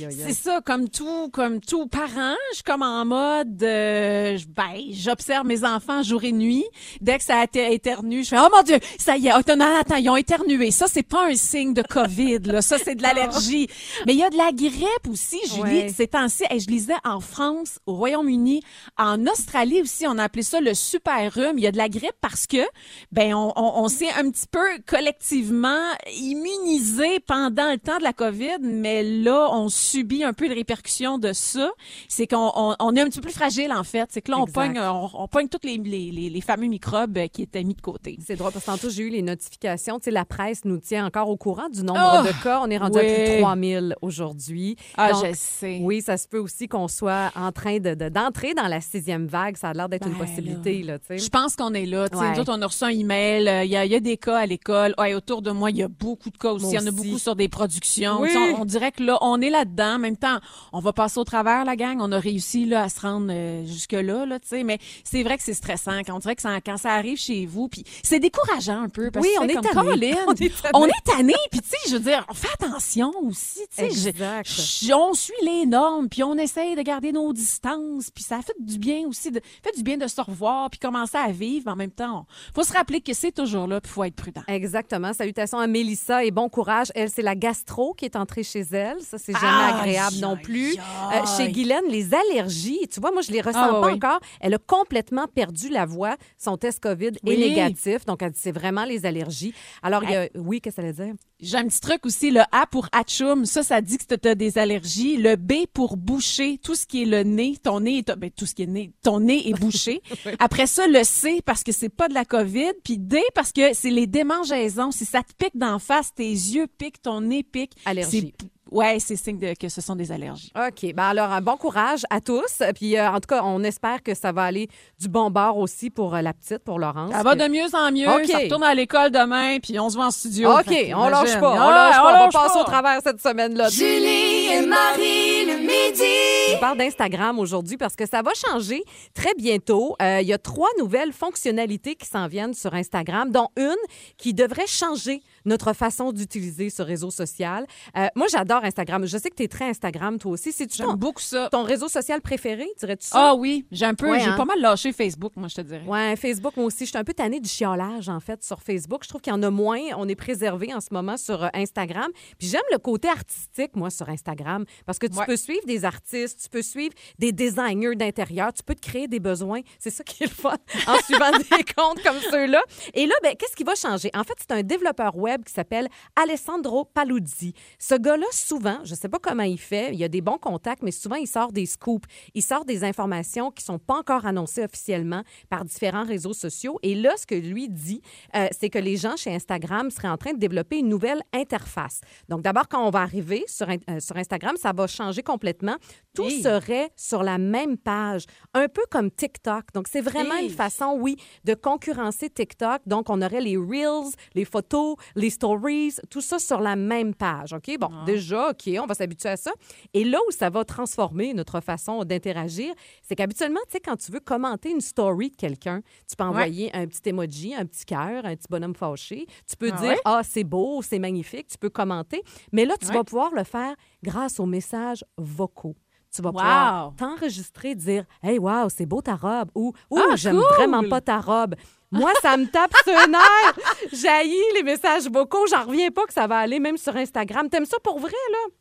c'est ça, comme tout, comme tout parent, je suis comme en mode, euh, ben, j'observe mes enfants jour et nuit. Dès que ça a été éternu, je fais, oh mon Dieu, ça y est, attends, non, attends, ils ont éternué. Ça, c'est pas un signe de COVID, là. Ça, c'est de l'allergie. Mais il y a de la grippe aussi, Julie. Ouais. Ces temps-ci, hey, je lisais en France, au Royaume-Uni, en Australie aussi, on a appelé ça le super rhume. Il y a de la grippe parce que, ben, on, on, on s'est un petit peu collectivement immunisé pendant le temps de la COVID, mais là, on subit un peu les répercussions de ça. c'est qu'on on, on est un petit peu plus fragile, en fait. C'est que là, on Exact. pogne, on, on pogne tous les, les, les, les fameux microbes euh, qui étaient mis de côté. C'est drôle parce que tantôt, j'ai eu les notifications. Tu sais, la presse nous tient encore au courant du nombre Oh, de cas. On est rendu à plus de oui. 3000 aujourd'hui. Ah, Donc, je sais. Oui, ça se peut aussi qu'on soit en train de, de- d'entrer dans la sixième vague. Ça a l'air d'être une Ben, possibilité, là, tu sais. Je pense qu'on est là. Tu sais, Ouais. Nous autres, on a reçu un email. euh, Il y, a, il y a des cas à l'école. Ouais, autour de moi, il y a beaucoup de cas aussi. Il y en a beaucoup sur des productions. Oui. On, on dirait que là, on est là-dedans. En même temps, on va passer au travers, la gang. On a réussi là, à se rendre euh, jusque-là. Là, tu sais. mais c'est vrai que c'est stressant. Quand on dirait que ça, quand ça arrive chez vous, puis c'est décourageant un peu. Parce Oui, que on c'est est comme, tanné. On est tanné. on est tanné. Puis tu sais, je veux dire, on fait attention aussi. Tu sais, je- Exact. je- on suit les normes, puis on essaye de garder nos distances, puis ça fait du bien aussi, de, fait du bien de se revoir, puis commencer à vivre, mais en même temps, on- faut se rappeler que c'est toujours là, puis faut être prudent. Exactement. Salutations à Mélissa et bon courage. Elle, c'est la gastro qui est entrée chez elle. Ça, c'est jamais agréable non aïe, plus. aïe. Euh, chez Guylaine, les allergies, tu vois, moi, je les ressens Ah, pas encore. Elle a complètement perdu la voix. Son test COVID Oui. est négatif. Donc, elle dit c'est vraiment les allergies. Alors, il y a... oui, qu'est-ce que ça veut dire? J'ai un petit truc aussi, le A pour atchoum, ça, ça dit que tu as des allergies. Le B pour boucher, tout ce qui est le nez, ton nez est, ben, tout ce qui est nez, ton nez est bouché. Après ça, le C parce que c'est pas de la COVID, puis D parce que c'est les démangeaisons. Si ça te pique d'en face, tes yeux piquent, ton nez pique. Allergie. C'est- Ouais, c'est signe de, que ce sont des allergies. OK. Ben alors, un bon courage à tous. Puis, euh, en tout cas, on espère que ça va aller du bon bord aussi pour euh, la petite, pour Laurence. Ça va de mieux en mieux. OK. Ça retourne à l'école demain, puis on se voit en studio. OK, Fait on lâche pas. On lâche pas. On va lâche passer pas. au travers cette semaine-là. Julie et Marie le midi. On parle d'Instagram aujourd'hui parce que ça va changer très bientôt. Euh, il y a trois nouvelles fonctionnalités qui s'en viennent sur Instagram, dont une qui devrait changer notre façon d'utiliser ce réseau social. Euh, moi, j'adore Instagram. Je sais que tu es très Instagram, toi aussi. J'aime ton, beaucoup ça. ton réseau social préféré, dirais-tu ça? Ah oui, j'ai un peu, Ouais, j'ai hein? pas mal lâché Facebook, moi, je te dirais. Ouais, Facebook, moi aussi. Je suis un peu tannée du chiolage, en fait, sur Facebook. Je trouve qu'il y en a moins. On est préservé en ce moment sur euh, Instagram. Puis j'aime le côté artistique, moi, sur Instagram. Parce que tu Ouais. peux suivre des artistes, tu peux suivre des designers d'intérieur, tu peux te créer des besoins. C'est ça qui est le fun en suivant des comptes comme ceux-là. Et là, ben, qu'est-ce qui va changer? En fait, c'est un développeur web qui s'appelle Alessandro Paluzzi. Ce gars-là, souvent, je sais pas comment il fait, il a des bons contacts, mais souvent, il sort des scoops. Il sort des informations qui sont pas encore annoncées officiellement par différents réseaux sociaux. Et là, ce que lui dit, euh, c'est que les gens chez Instagram seraient en train de développer une nouvelle interface. Donc, d'abord, quand on va arriver sur, euh, sur Instagram, ça va changer complètement. Tout serait sur la même page, un peu comme TikTok. Donc, c'est vraiment une façon, oui, de concurrencer TikTok. Donc, on aurait les Reels, les photos, les Stories, tout ça sur la même page. OK? Bon, déjà, OK, on va s'habituer à ça. Et là où ça va transformer notre façon d'interagir, c'est qu'habituellement, tu sais, quand tu veux commenter une story de quelqu'un, tu peux envoyer un petit emoji, un petit cœur, un petit bonhomme fâché. Tu peux Ah dire, ouais? ah, c'est beau, c'est magnifique. Tu peux commenter. Mais là, tu Ouais. vas pouvoir le faire grâce aux messages vocaux. Tu vas Wow! pouvoir t'enregistrer, dire Hey, wow, c'est beau ta robe ou Ouh, Ah, j'aime cool! vraiment pas ta robe. Moi, ça me tape sur un nerf. J'haïs les messages vocaux. J'en reviens pas que ça va aller même sur Instagram. T'aimes ça pour vrai, là?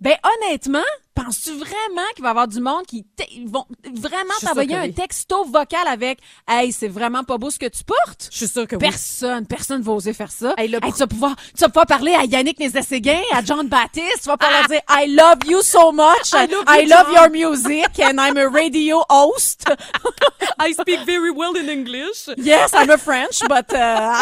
Ben, honnêtement, penses-tu vraiment qu'il va y avoir du monde qui ils vont vraiment t'envoyer un oui. texto vocal avec Hey, c'est vraiment pas beau ce que tu portes? Je suis sûre que oui. Personne, personne va oser faire ça. Hey, le Hey, tu, vas pouvoir, tu vas pouvoir parler à Yannick Nézet-Séguin, à John Baptiste, tu vas pouvoir leur dire I love you so much, I love I love your music, and I'm a radio host. I speak very well in English. Yes, I'm a French, but uh,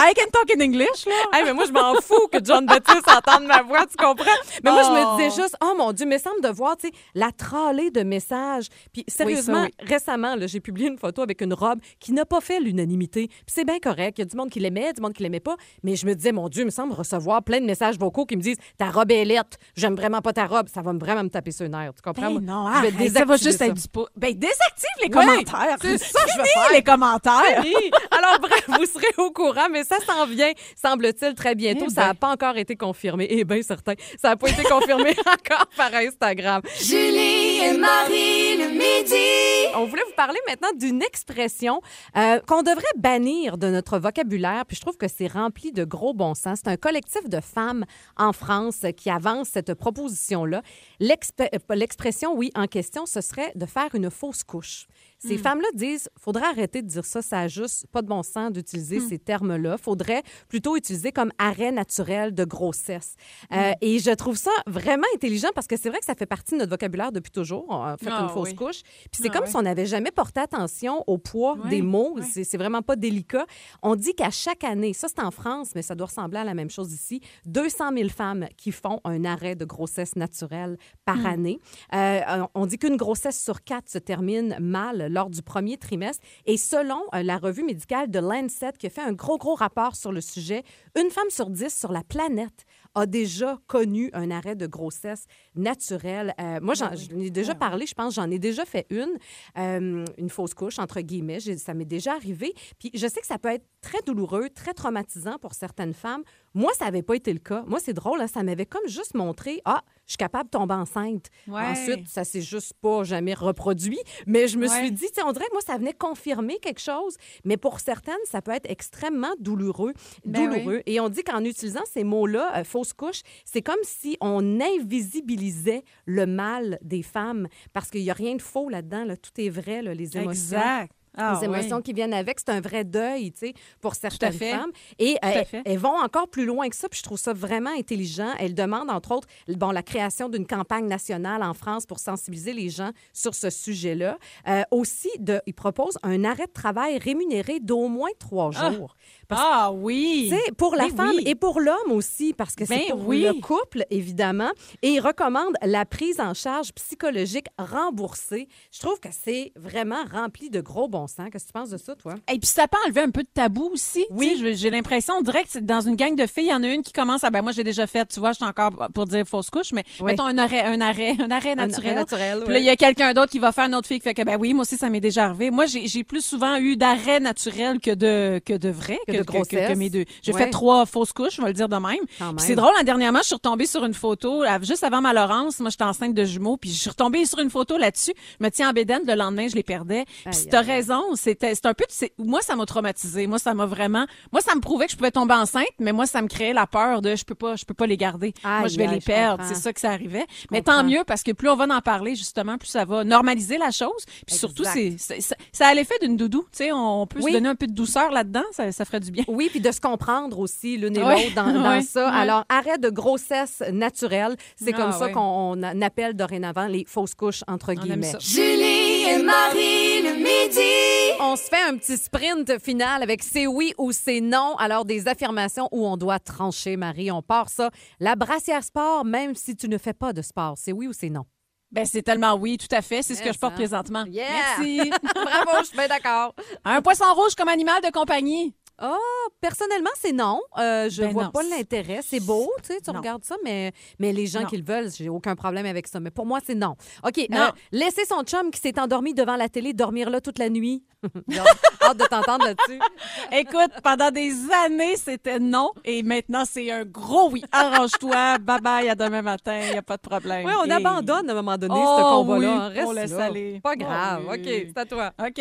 I can talk in English. Là. Hey, mais moi, je m'en fous que John Baptiste entende ma voix, tu comprends? Mais moi, je Oh. me disais juste, oh mon Dieu, mais semble de voir, tu la tralée de messages. Puis sérieusement, oui. récemment, j'ai publié une photo avec une robe qui n'a pas fait l'unanimité. Puis c'est bien correct. Il y a du monde qui l'aimait, du monde qui l'aimait pas. Mais je me disais, mon Dieu, il me semble recevoir plein de messages vocaux qui me disent, ta robe est lettre, j'aime vraiment pas ta robe. Ça va me- vraiment me taper sur les nerfs. Tu comprends? Ben non, je vais arrête, ça va juste ça. être du pot. Ben, désactive les Oui, commentaires. c'est ça que je veux faire. les commentaires. Alors, bref, vous serez au courant, mais ça s'en vient, semble-t-il, très bientôt. Eh ça n'a ben. pas encore été confirmé. Eh bien, certain. Ça n'a pas été confirmé encore par Instagram. Julie et Marie le midi. On voulait vous parler maintenant d'une expression euh, qu'on devrait bannir de notre vocabulaire, puis je trouve que c'est rempli de gros bon sens. C'est un collectif de femmes en France qui avance cette proposition-là. Euh, L'expression, oui, en question, ce serait de faire une fausse couche. Ces femmes-là disent faudrait arrêter de dire ça, ça a juste pas de bon sens d'utiliser ces termes-là. Faudrait plutôt utiliser comme arrêt naturel de grossesse. Euh, et je trouve ça vraiment intelligent parce que c'est vrai que ça fait partie de notre vocabulaire depuis toujours. On a fait Ah une fausse oui. couche. Puis c'est Ah comme oui. si on n'avait jamais porté attention au poids des mots. C'est vraiment pas délicat. On dit qu'à chaque année, ça c'est en France, mais ça doit ressembler à la même chose ici, 200 000 femmes qui font un arrêt de grossesse naturelle par Hmm. année. Euh, on dit qu'une grossesse sur quatre se termine mal lors du premier trimestre. Et selon euh, la revue médicale de Lancet, qui a fait un gros, gros rapport sur le sujet, une femme sur dix sur la planète a déjà connu un arrêt de grossesse naturelle. Euh, moi, j'en j'en ai déjà parlé, je pense, j'en ai déjà fait une, euh, une fausse couche, entre guillemets. Ça m'est déjà arrivé. Puis je sais que ça peut être très douloureux, très traumatisant pour certaines femmes. Moi, ça n'avait pas été le cas. Moi, c'est drôle, hein, ça m'avait comme juste montré, ah, je suis capable de tomber enceinte. Ouais. Ensuite, ça s'est juste pas jamais reproduit. Mais je me Ouais. suis dit, on dirait que moi, ça venait confirmer quelque chose. Mais pour certaines, ça peut être extrêmement douloureux. Ben douloureux. Et on dit qu'en utilisant ces mots-là, euh, fausse couche, c'est comme si on invisibilisait le mal des femmes. Parce qu'il n'y a rien de faux là-dedans. là. Tout est vrai, là, les émotions. Exact. Ah, les émotions oui. qui viennent avec, c'est un vrai deuil, tu sais, pour certaines femmes. Et euh, elles vont encore plus loin que ça, puis je trouve ça vraiment intelligent. Elles demandent, entre autres, bon, la création d'une campagne nationale en France pour sensibiliser les gens sur ce sujet-là. Euh, aussi, de, ils proposent un arrêt de travail rémunéré d'au moins trois Ah. jours. Ah oui. sais, pour la Ben femme oui. et pour l'homme aussi, parce que c'est Ben pour oui. le couple, évidemment. Et il recommande la prise en charge psychologique remboursée. Je trouve que c'est vraiment rempli de gros bon sens. Qu'est-ce que tu penses de ça, toi? Et puis ça peut enlever un peu de tabou aussi. Oui. Tu sais, je- J'ai l'impression, on dirait que c'est dans une gang de filles, il y en a une qui commence à, ben moi j'ai déjà fait, tu vois, je suis encore pour dire fausse couche, mais Oui. mettons un arrêt, un arrêt, un arrêt naturel. arrêt naturel, Puis là, il y a quelqu'un d'autre qui va faire une autre fille qui fait que, ben oui, moi aussi ça m'est déjà arrivé. Moi, j'ai plus souvent eu d'arrêt naturel que de que de vrai, Que de grossesse. mes deux. J'ai Ouais. fait trois fausses couches, je vais le dire de même. Même. c'est drôle, dernièrement, je suis retombée sur une photo, juste avant ma Laurence, moi j'étais enceinte de jumeaux, puis je suis retombée sur une photo là-dessus. Je me tiens en bédaine, le lendemain, je les perdais. Puis t'as raison, c'était c'est un peu moi ça m'a traumatisé. Moi ça m'a vraiment moi ça me prouvait que je pouvais tomber enceinte, mais moi ça me créait la peur de je peux pas je peux pas les garder. Aïe, moi je vais aïe, les perdre, c'est ça que ça arrivait. Mais comprends. tant mieux parce que plus on va en parler justement, plus ça va normaliser la chose. Puis surtout Exact. c'est c'est- ça, ça a l'effet d'une doudou, tu sais, on peut Oui. se donner un peu de douceur là-dedans, ça, ça ferait du bien. Oui, puis de se comprendre aussi l'une et Ouais. l'autre dans, dans Ouais. ça. Ouais. Alors, arrêt de grossesse naturelle, c'est Ah, comme ça ouais. qu'on on appelle dorénavant les fausses couches, entre guillemets. ça. Julie et Marie le midi. On se fait un petit sprint final avec c'est oui ou c'est non. Alors, des affirmations où on doit trancher, Marie. On part ça. La brassière sport, même si tu ne fais pas de sport, c'est oui ou c'est non? Ben c'est tellement oui, tout à fait, c'est ce que je porte présentement. Yeah! Merci. Bravo, je suis bien d'accord. un poisson rouge comme animal de compagnie. Ah, personnellement, c'est non. Euh, je Ben vois non. pas l'intérêt. C'est beau, tu sais, tu Non. regardes ça, mais, mais les gens Non. qui le veulent, j'ai aucun problème avec ça. Mais pour moi, c'est non. OK. Non. euh, laisser son chum qui s'est endormi devant la télé dormir là toute la nuit. Hâte de t'entendre là-dessus. Écoute, pendant des années, c'était non. Et maintenant, c'est un gros oui. Arrange-toi. bye bye, à demain matin. Il n'y a pas de problème. Oui, on Et- abandonne à un moment donné Oh, ce combat-là. oui, hein. Reste on laisse là. aller. Pas Oh, grave. oui. OK, c'est à toi. OK.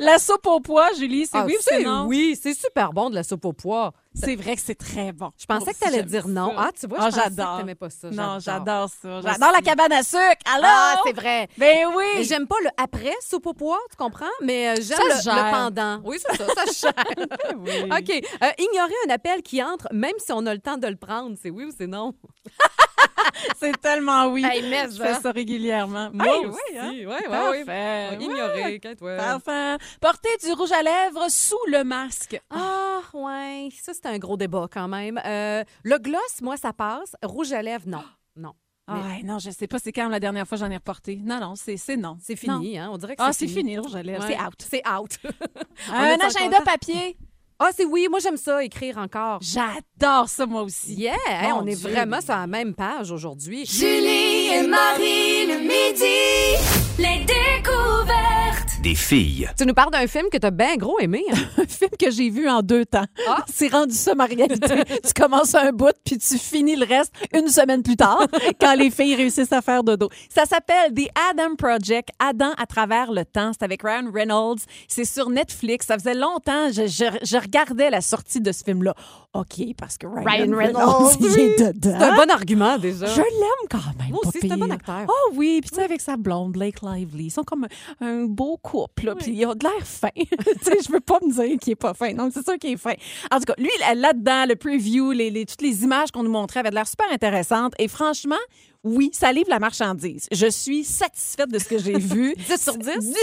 la soupe au pois, Julie, c'est Ah, oui ou c'est non? Oui, c'est super bon de la soupe au pois. C'est vrai que c'est très bon. Je pensais que tu allais dire non. Ah, tu vois, je Ah, pensais que j'adore. t'aimais pas ça. Non, j'adore ça. J'adore la cabane à sucre. Alors? Ah, c'est vrai. Ben Mais oui. J'aime pas le après soupe au pois, tu comprends? Mais euh, j'aime le, pendant. Oui, c'est ça, ça gère. Oui. OK. Euh, ignorer un appel qui entre, même si on a le temps de le prendre, c'est oui ou c'est non? C'est tellement oui. Hey, mais Je fais ça régulièrement. Moi Hey, aussi. oui, hein? Oui, oui, Parfait. Ignorer, Ouais. Parfait. Porter du rouge à lèvres sous le masque. Ah, ouais. Ça, c'est un gros débat quand même. Euh, le gloss, moi, ça passe. Rouge à lèvres, non. Non. Ah, ouais, non, je sais pas c'est quand la dernière fois j'en ai reporté. Non, non, c'est c'est non. C'est Non. fini, hein? On dirait que Ah, c'est c'est fini, le rouge à lèvres. Ouais. C'est out. C'est out. Un agenda content? papier. Ah, c'est oui. Moi, j'aime ça, écrire encore. J'adore ça, moi aussi. Yeah! Hey, on est vraiment sur la même page aujourd'hui. Julie et Marie le midi. Les découvertes. des filles. Tu nous parles d'un film que tu as bien gros aimé. hein? un film que j'ai vu en deux temps. C'est rendu ça ma réalité. tu commences un bout puis tu finis le reste une semaine plus tard quand les filles réussissent à faire dodo. Ça s'appelle The Adam Project, Adam à travers le temps. C'est avec Ryan Reynolds. C'est sur Netflix. Ça faisait longtemps je, je, je regardais la sortie de ce film-là. OK, parce que Ryan, Ryan Reynolds, Reynolds, il oui. est dedans. C'est un bon argument, déjà. Je l'aime quand même. Moi pas aussi, c'est un bon acteur. Oh oui, puis tu sais, avec sa blonde, Blake Lively, ils sont comme un, un beau couple, là, puis ils ont de l'air fin. tu sais, je veux pas me dire qu'il est pas fin. Donc, c'est sûr qu'il est fin. En tout cas, lui, là- là-dedans, le preview, les, les- toutes les images qu'on nous montrait avaient de l'air super intéressantes. Et franchement, oui, ça livre la marchandise. Je suis satisfaite de ce que j'ai vu. 10 sur 10? Dix-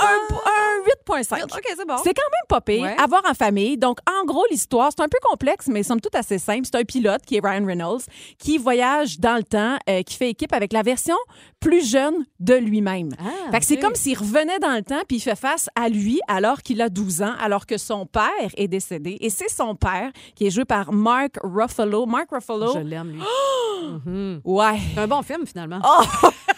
Un, un 8.5. OK, c'est bon. C'est quand même pas pire Ouais. à voir en famille. Donc, en gros, l'histoire, c'est un peu complexe, mais somme toute assez simple. C'est un pilote qui est Ryan Reynolds qui voyage dans le temps, euh, qui fait équipe avec la version plus jeune de lui-même. Ah, fait que c'est comme s'il revenait dans le temps puis il fait face à lui alors qu'il a 12 ans, alors que son père est décédé. Et c'est son père qui est joué par Mark Ruffalo. Mark Ruffalo. Je l'aime, lui. Ouais. Un bon film, finalement.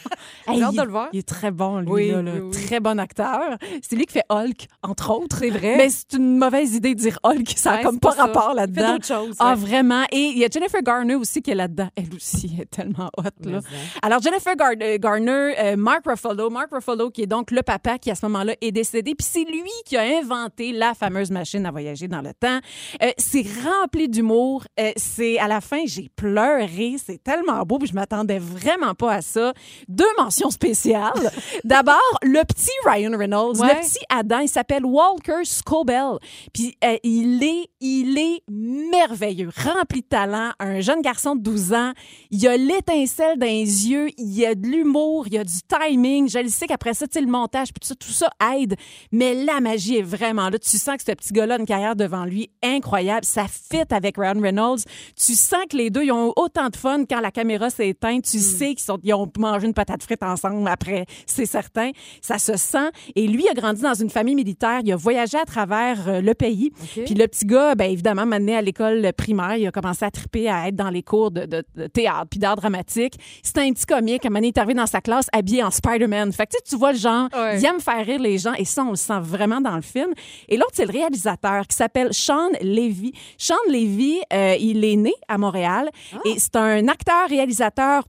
Hey, J'ai hâte il- de le voir. Il est très bon, lui. Oui, là, là. oui, oui. Très bon acteur. C'est lui qui fait Hulk, entre autres. C'est vrai. Mais c'est une mauvaise idée de dire Hulk. Ça n'a Ouais, comme pas ça. rapport Il là-dedans. fait d'autres choses, Ah, ouais. vraiment. Et il y a Jennifer Garner aussi qui est là-dedans. Elle aussi est tellement hot. Là. Hein. Alors, Jennifer Gar- euh, Garner, euh, Mark Ruffalo. Mark Ruffalo, qui est donc le papa qui, à ce moment-là, est décédé. Puis c'est lui qui a inventé la fameuse machine à voyager dans le temps. Euh, c'est rempli d'humour. Euh, c'est à la fin, j'ai pleuré. C'est tellement beau. Puis je m'attendais vraiment pas à ça. Deux mentions spéciales. D'abord, le petit Ryan Reynolds, Ouais. le petit Adam, il s'appelle Walker Scobell. Puis euh, il est, il est merveilleux, rempli de talent, un jeune garçon de 12 ans. Il a l'étincelle dans les yeux, il y a de l'humour, il y a du timing. Je le sais qu'après ça, tu le montage, puis tout ça, tout ça aide. Mais la magie est vraiment là. Tu sens que ce petit gars-là a une carrière devant lui incroyable. Ça fit avec Ryan Reynolds. Tu sens que les deux, ils ont autant de fun quand la caméra s'est éteinte. Tu sais qu'ils ont mangé une patate frite ensemble après, c'est certain. Ça se sent. Et lui a grandi dans une famille militaire. Il a voyagé à travers euh, le pays. Puis le petit gars, ben évidemment, mené à l'école primaire, il a commencé à triper à être dans les cours de, de- de théâtre puis d'art dramatique. C'était un petit comique. À un moment donné, il est arrivé dans sa classe habillé en Spider-Man. Fait que tu vois le genre, Ouais. il aime faire rire les gens et ça, on le sent vraiment dans le film. Et l'autre, c'est le réalisateur qui s'appelle Sean Levy. Sean Levy, euh, il est né à Montréal et c'est un acteur, réalisateur,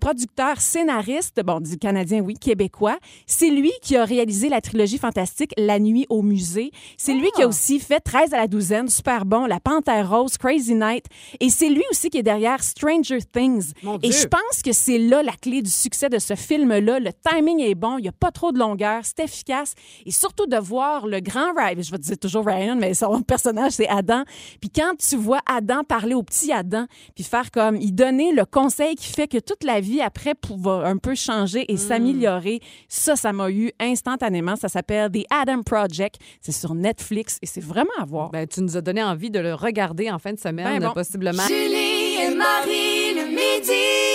producteur, scénariste, bon, du Canadien, oui, québécois. C'est lui qui a réalisé la trilogie fantastique La nuit au musée. C'est lui qui a aussi fait 13 à la douzaine, super bon, La Panthère rose, Crazy Night. Et c'est lui aussi qui est derrière Stranger Things. Mon Et je pense que c'est là la clé du succès de ce film-là. Le timing est bon, il n'y a pas trop de longueur, c'est efficace. Et surtout de voir le grand Ryan, je vais te dire toujours Ryan, mais son personnage, c'est Adam. Puis quand tu vois Adam parler au petit Adam, puis faire comme, il donner le conseil qui fait que toute la vie après va un peu changer et s'améliorer, ça, ça m'a eu instantanément. Ça s'appelle The Adam Project. C'est sur Netflix et c'est vraiment à voir. Ben, tu nous as donné envie de le regarder en fin de semaine, Ben bon. possiblement. Julie et Marie le midi.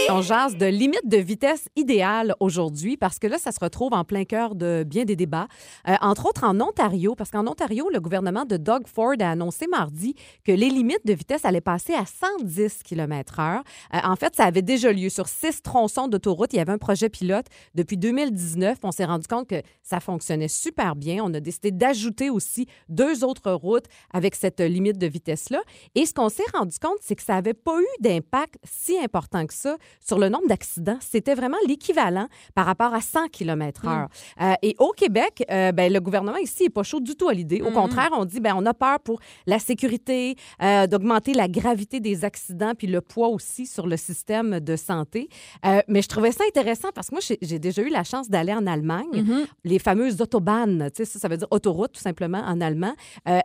On jase de limite de vitesse idéale aujourd'hui parce que là, ça se retrouve en plein cœur de bien des débats. Euh, entre autres en Ontario, parce qu'en Ontario, le gouvernement de Doug Ford a annoncé mardi que les limites de vitesse allaient passer à 110 km/h. Euh, en fait, ça avait déjà lieu sur six tronçons d'autoroute. Il y avait un projet pilote depuis 2019. On s'est rendu compte que ça fonctionnait super bien. On a décidé d'ajouter aussi deux autres routes avec cette limite de vitesse-là. Et ce qu'on s'est rendu compte, c'est que ça n'avait pas eu d'impact si important que ça sur le nombre d'accidents. C'était vraiment l'équivalent par rapport à 100 km/h. Euh, et au Québec, euh, ben, le gouvernement ici n'est pas chaud du tout à l'idée. Au contraire, on dit ben, on a peur pour la sécurité, euh, d'augmenter la gravité des accidents puis le poids aussi sur le système de santé. Mais je trouvais ça intéressant parce que moi, j'ai- déjà eu la chance d'aller en Allemagne, les fameuses autobahnes, tu sais, ça, ça veut dire autoroute tout simplement en allemand.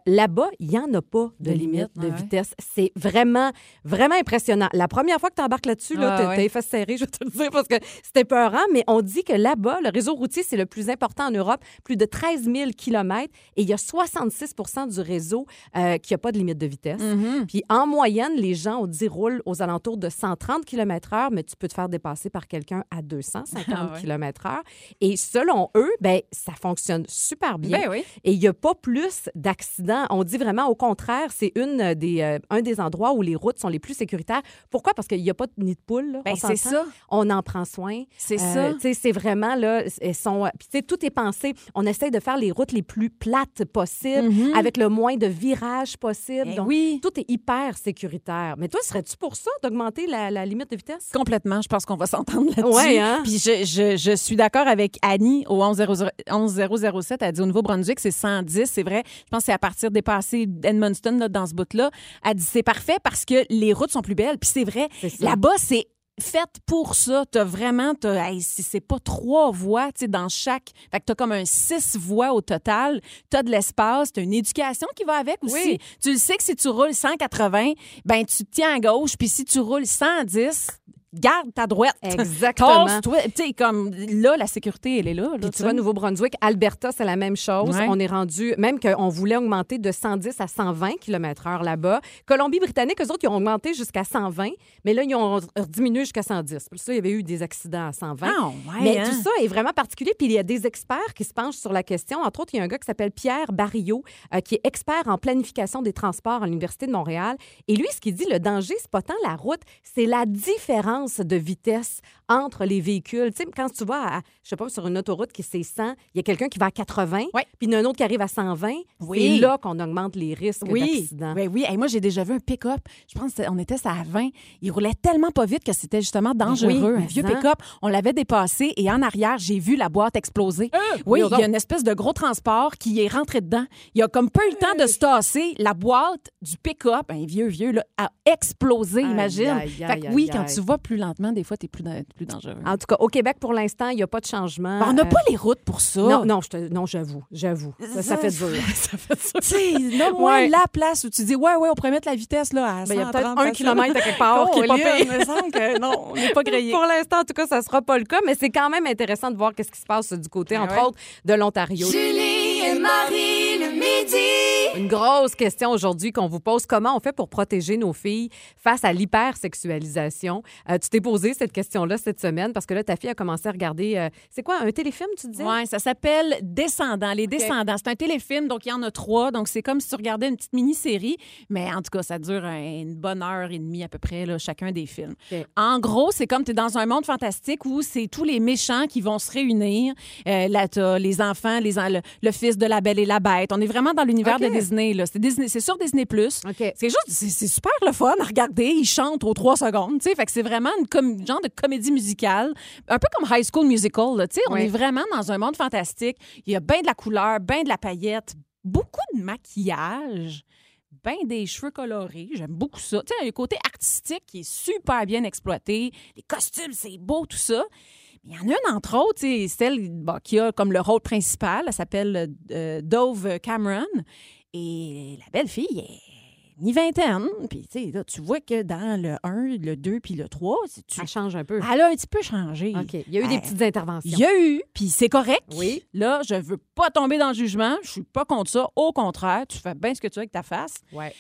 Là-bas, il n'y en a pas de, De limite limite, de ouais. vitesse. C'est vraiment, vraiment impressionnant. La première fois que tu embarques là-dessus, là, Ouais, t'as- ouais. fesses serrées, je vais te le dire, parce que c'était peurant, mais on dit que là-bas, le réseau routier, c'est le plus important en Europe, plus de 13 000 km, et il y a 66 du réseau euh, qui n'a pas de limite de vitesse. Mm-hmm. Puis en moyenne, les gens, on dit, roulent aux alentours de 130 km/h, mais tu peux te faire dépasser par quelqu'un à 250 Ah ouais. km/h. Et selon eux, ben, ça fonctionne super bien. Ben oui. Et il n'y a pas plus d'accidents. On dit vraiment au contraire, c'est une des, euh, un des endroits où les routes sont les plus sécuritaires sécuritaire. Pourquoi? Parce qu'il n'y a pas de nid de poule. là. Ben, On c'est ça. On en prend soin. C'est Euh, ça. C'est vraiment, là, elles sont... Puis, tu sais, tout est pensé. On essaie de faire les routes les plus plates possibles, avec le moins de virages possible. Mhm. Eh Donc, oui. tout est hyper sécuritaire. Mais toi, serais-tu pour ça, d'augmenter la, la limite de vitesse? Complètement, je pense qu'on va s'entendre là-dessus. Ouais, hein? Puis je, je, je suis d'accord avec Annie au 11007. 11007. Elle dit au Nouveau-Brunswick, c'est 110. C'est vrai. Je pense que c'est à partir des passés d'Edmundston, dans ce bout-là. Elle dit c'est parfait parce que les routes sont plus Puis c'est vrai. Là-bas, c'est fait pour ça. T'as vraiment, t'as, hey, si c'est pas trois voies, tu sais, dans chaque. Fait que t'as comme un six voies au total. T'as de l'espace, t'as une éducation qui va avec aussi. Oui. Tu le sais que si tu roules 180, ben tu te tiens à gauche, puis si tu roules 110, garde ta droite. Exactement. Tu sais, comme là, la sécurité, elle est là. là, Puis tu vois. Nouveau-Brunswick, Alberta, c'est la même chose. Ouais. On est rendu, même qu'on voulait augmenter de 110 à 120 km/h là-bas. Colombie-Britannique, eux autres, ils ont augmenté jusqu'à 120, mais là, ils ont diminué jusqu'à 110. Puis ça, il y avait eu des accidents à 120. Ah, ouais, Mais hein? tout ça est vraiment particulier. Puis il y a des experts qui se penchent sur la question. Entre autres, il y a un gars qui s'appelle Pierre Barillot, euh, qui est expert en planification des transports à l'Université de Montréal. Et lui, ce qu'il dit, le danger, c'est pas tant la route, c'est la différence de vitesse entre les véhicules? Tu sais, quand tu vas, à, je sais pas, sur une autoroute qui c'est 100, il y a quelqu'un qui va à 80, Ouais. puis il y en a un autre qui arrive à 120. Oui. C'est là qu'on augmente les risques Oui, d'accident. ben oui. Hey, moi, j'ai déjà vu un pick-up. Je pense qu'on était à 20. Il roulait tellement pas vite que c'était justement dangereux. Ben oui, un vieux pick-up. On l'avait dépassé et en arrière, j'ai vu la boîte exploser. oui, voyons il y a une espèce de gros transport qui est rentré dedans. Il a comme pas eu le temps de se tasser. La boîte du pick-up, un vieux, vieux, là, a explosé, Aïe, imagine. aïe, fait que aïe, oui, quand tu vas plus lentement, des fois, t'es plus, dan- plus dangereux. En tout cas, au Québec, pour l'instant, il n'y a pas de changement. Ben, on n'a Euh, pas les routes pour ça. Non, non, je te- non, j'avoue, j'avoue. Ça, ça fait dur. ça fait dur. Tu sais, nomme-moi Ouais. la place où tu dis, ouais, ouais, on pourrait mettre la vitesse là, à Ben, il y a 130 peut-être un kilomètre à quelque part qui est pas Colin, pire. Il me semble que non, on n'est pas grillé. Pour l'instant, en tout cas, ça sera pas le cas, mais c'est quand même intéressant de voir qu'est-ce qui se passe du côté, Ah entre ouais. autres, de l'Ontario. Julie et Marie le midi. Une grosse question aujourd'hui qu'on vous pose. Comment on fait pour protéger nos filles face à l'hypersexualisation? Euh, tu t'es posé cette question-là cette semaine parce que là, ta fille a commencé à regarder, euh, c'est quoi, un téléfilm, tu disais? Oui, ça s'appelle Descendants. Les Descendants. C'est un téléfilm, donc il y en a trois. Donc c'est comme si tu regardais une petite mini-série. Mais en tout cas, ça dure un- une bonne heure et demie à peu près, là, chacun des films. OK. En gros, c'est comme tu es dans un monde fantastique où c'est tous les méchants qui vont se réunir. Euh, là, tu les enfants, les, en- le, le fils de la Belle et la Bête. On est vraiment dans l'univers de Disney. là. C'est Disney- c'est sur Disney+. OK. C'est juste, c'est c'est super le fun à regarder. Ils chantent aux trois secondes, tu sais. Fait que c'est vraiment une com- genre de comédie musicale, un peu comme High School Musical, là, tu sais. On est vraiment dans un monde fantastique. Il y a bien de la couleur, bien de la paillette, beaucoup de maquillage. Ben des cheveux colorés, j'aime beaucoup ça. Tu sais, il y a un côté artistique qui est super bien exploité. Les costumes, c'est beau, tout ça. Il y en a une, entre autres, sais, celle bon, qui a comme le rôle principal. Elle s'appelle euh, Dove Cameron. Et la belle fille est mi-vingtaine. Puis, tu sais, là, tu vois que dans le 1, le 2 puis le 3, c'est- tu... Ça change un peu. elle a un petit peu changé. OK. Il y a eu des Euh, petites interventions. Il y a eu, puis c'est correct. Oui. Là, je veux pas tomber dans le jugement. Je suis pas contre ça. Au contraire, tu fais bien ce que tu veux avec ta face. Ouais.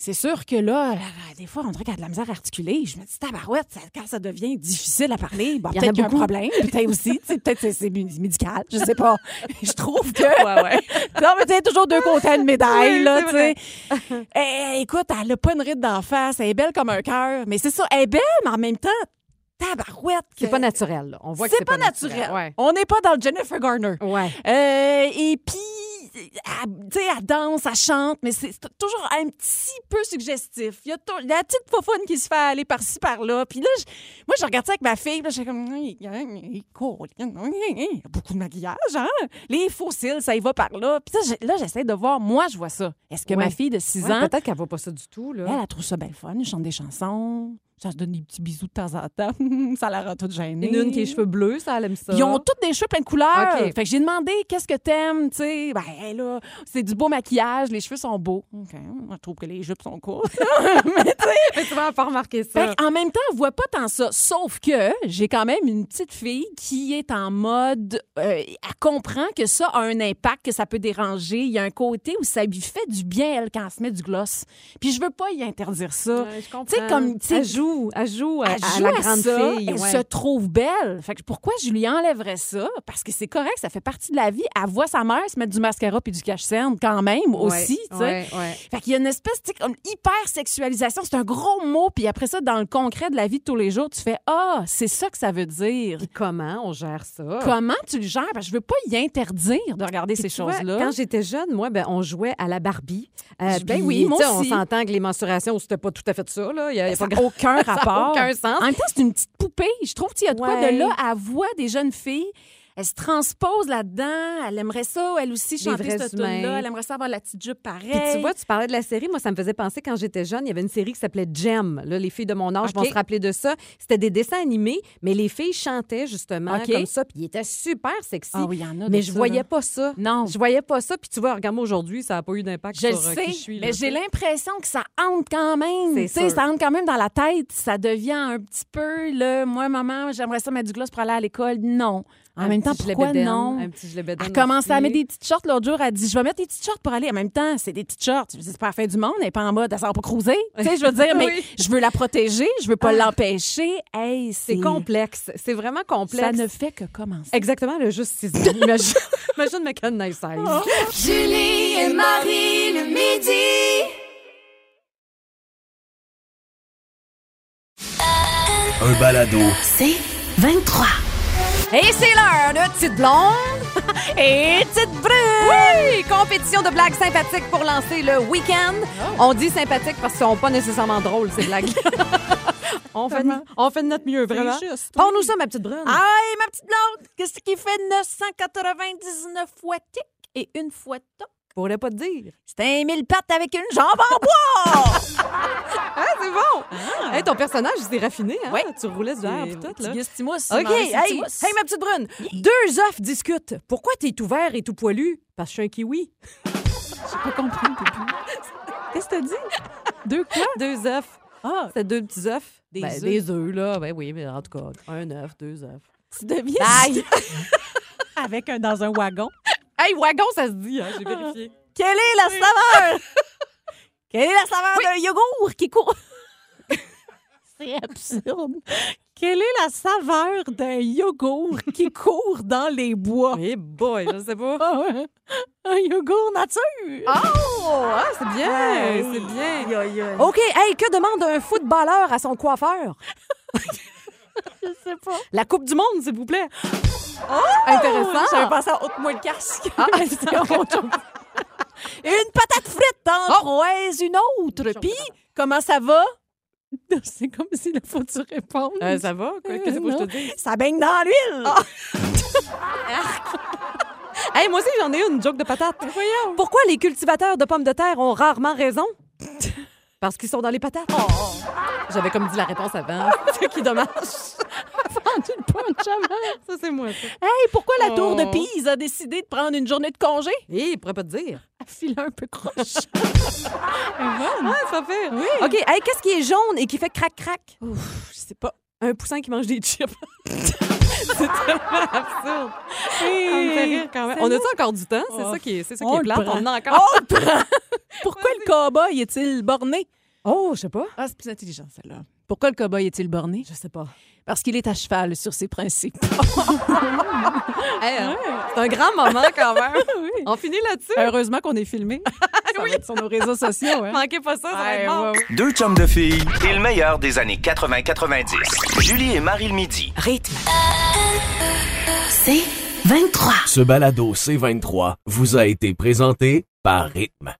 C'est sûr que là, là, des fois, on dirait qu'elle a de la misère à articuler. Je me dis, tabarouette, ça- quand ça devient difficile à parler, bon, peut-être qu'il y a un problème. Peut-être aussi. Peut-être que c'est- c'est médical. Je sais pas. Je trouve que. Ouais, ouais. Non, mais tu toujours deux côtés une médaille, Oui, là, c'est tu sais. Eh, écoute, elle a pas une ride d'en face. Elle est belle comme un cœur. Mais c'est ça, elle est belle, mais en même temps, tabarouette. C'est pas naturel. là. On voit que C'est pas, naturel. Ouais. On n'est pas dans le Jennifer Garner. Ouais. Euh, et puis, tu sais, elle danse, elle chante, mais c'est toujours un petit peu suggestif. Il y a la petite faufoune qui se fait aller par-ci, par-là. Puis là, moi, je regarde ça avec ma fille, là, j'ai comme... Il y a beaucoup de maquillage, hein? Les fossiles, ça y va par là. Puis là, j'essaie de voir, moi, je vois ça. Est-ce que Ouais. ma fille de 6 Ouais, ans, Peut-être qu'elle voit pas ça du tout. Là. elle, elle trouve ça bien le fun, elle chante des chansons, ça se donne des petits bisous de temps en temps, ça la rend toute gênée. Une, une qui a les cheveux bleus, ça, elle aime ça. Ils ont toutes des cheveux plein de couleurs. Fait que j'ai demandé qu'est-ce que t'aimes, tu sais? Ben là, c'est du beau maquillage, les cheveux sont beaux. OK. Je trouve que les jupes sont courtes. Mais tu sais, vas pas remarquer ça. fait en même temps, on voit pas tant ça. Sauf que j'ai quand même une petite fille qui est en mode. euh, elle comprend que ça a un impact, que ça peut déranger. Il y a un côté où ça lui fait du bien, elle, quand elle se met du gloss. Puis je veux pas y interdire ça. Ouais, je comprends. Tu sais, comme. tu sais, Elle joue joue, elle joue, à, Elle à joue la grande ça, fille. Elle ouais. se trouve belle. Fait que pourquoi je lui enlèverais ça? Parce que c'est correct, ça fait partie de la vie. Elle voit sa mère se mettre du mascara puis du cache-cerne quand même aussi, tu sais. Fait qu'il y a une espèce, tu sais, comme hyper sexualisation. C'est un gros mot. Puis après ça, dans le concret de la vie de tous les jours, tu fais Ah, c'est ça que ça veut dire. Puis comment on gère ça? Comment tu le gères? Parce que je veux pas y interdire de regarder ces choses-là. Quand j'étais jeune, moi, ben, on jouait à la Barbie. Euh, Ben oui, moi tu sais, On aussi. s'entend que les mensurations, c'était pas tout à fait ça. Là. Il y a, y a pas n'a aucun Ça a rapport. aucun sens. En même temps, c'est une petite poupée. Je trouve qu'il y a de quoi de là. Elle voit des jeunes filles. Elle se transpose là-dedans. Elle aimerait ça, elle aussi, chanter cette tune-là. Elle aimerait ça avoir la petite jupe pareille. Puis tu vois, tu parlais de la série. Moi, ça me faisait penser quand j'étais jeune, il y avait une série qui s'appelait Gem. Là, les filles de mon âge vont se rappeler de ça. C'était des dessins animés, mais les filles chantaient justement comme ça. Puis ils étaient super sexy. Ah oui, il y en a mais je ça, voyais là. pas ça. Non. Je voyais pas ça. Puis tu vois, regarde-moi aujourd'hui, ça n'a pas eu d'impact Je sur le euh, sais, qui je suis. mais j'ai l'impression que ça entre quand même. C'est Tu sais, sûr. Ça entre quand même dans la tête. Ça devient un petit peu, là, moi, maman, j'aimerais ça mettre du gloss pour aller à l'école. Non. En Un même temps, pourquoi non? Un petit Elle a commencé à mettre des petites shorts l'autre jour. Elle dit Je vais mettre des petites shorts pour aller. En même temps, c'est des petites shorts. C'est pas la fin du monde. Elle n'est pas en mode, elle s'en va pas cruiser. Tu sais, je veux dire, mais Oui. je veux la protéger. Je veux pas Ah. l'empêcher. Hey, c'est complexe. C'est vraiment complexe. Ça ne fait que commencer. Exactement, le juste six ans. Imagine, imagine McCann Nice Size. Julie et Marie le midi. Un balado. C'est 23. Et c'est l'heure de Petite Blonde et Petite Brune! Oui! Compétition de blagues sympathiques pour lancer le week-end. On dit sympathique parce qu'ils sont pas nécessairement drôles, ces blagues. on, fait, Vraiment. on fait de notre mieux, vraiment. juste, Parle-nous ça, ma petite Brune. Aïe, ma petite blonde, qu'est-ce qui fait 999 fois tic et une fois toc? Pourrais pas te dire. C'est un mille pattes avec une jambe en bois! Ah, c'est bon! Hey, ton personnage, il s'est raffiné, hein? Oui. Tu roulais du verre pis tout, là. OK, hey, c'est hey, ma petite brune. Deux œufs discutent. Pourquoi t'es tout vert et tout poilu? Parce que je suis un kiwi. J'ai pas compris. Qu'est-ce que t'as dit? Deux quoi? Deux œufs. Ah, C'est deux petits œufs. Des Ben, œufs. Des œufs, là. Ben oui, mais en tout cas, un œuf, deux œufs. tu deviens Aïe! avec un dans un wagon. Hey, wagon, ça se dit, hein? J'ai vérifié. Quelle est la saveur? Quelle est la saveur d'un yogourt qui court? C'est absurde. Quelle est la saveur d'un yogourt qui court dans les bois? Eh boy, je sais pas. Ah ouais. Un yogourt nature. Oh! Ah, c'est bien! C'est bien. OK, hey, que demande un footballeur à son coiffeur? je sais pas. La Coupe du Monde, s'il vous plaît. Intéressant. J'avais pensé à ôte-moi le casque. Ah. Autre chose. Une patate frite en proise une autre. Puis, comment ça va? C'est comme si il faut tu répondes. Euh, ça va? Quoi? Qu'est-ce que je te dis? Ça baigne dans l'huile. Hey, moi aussi, j'en ai une joke de patate. Pourquoi les cultivateurs de pommes de terre ont rarement raison? Parce qu'ils sont dans les patates. J'avais comme dit la réponse avant. C'est qui dommage? tu le avant. Ça, c'est moi, ça. Hey, pourquoi la tour de Oh. Pise a décidé de prendre une journée de congé? Hé, il pourrait pas te dire. Elle file un peu croche. Ouais, ça fait. Oui. OK, hey, qu'est-ce qui est jaune et qui fait crac-crac? Ouf, je sais pas. Un poussin qui mange des chips. c'est tellement absurde. Ça me fait rire quand même. On a-tu encore du temps? C'est Oh. ça qui est, c'est ça qui On est plate. On en a encore. On le prend. Pourquoi le cow-boy est-il borné? Oh, je sais pas. Ah, c'est plus intelligent, celle-là. Pourquoi le cow-boy est-il borné? Je sais pas. Parce qu'il est à cheval sur ses principes. Hey, hein, C'est un grand moment quand même. On finit là-dessus? Heureusement qu'on est filmé. Ça va être sur nos réseaux sociaux. Hein? Manquez pas ça, ça va être bon. Deux chums de filles et le meilleur des années 80-90. Julie et Marie le midi. Rythme. C'est 23. Ce balado C23 vous a été présenté par Rythme.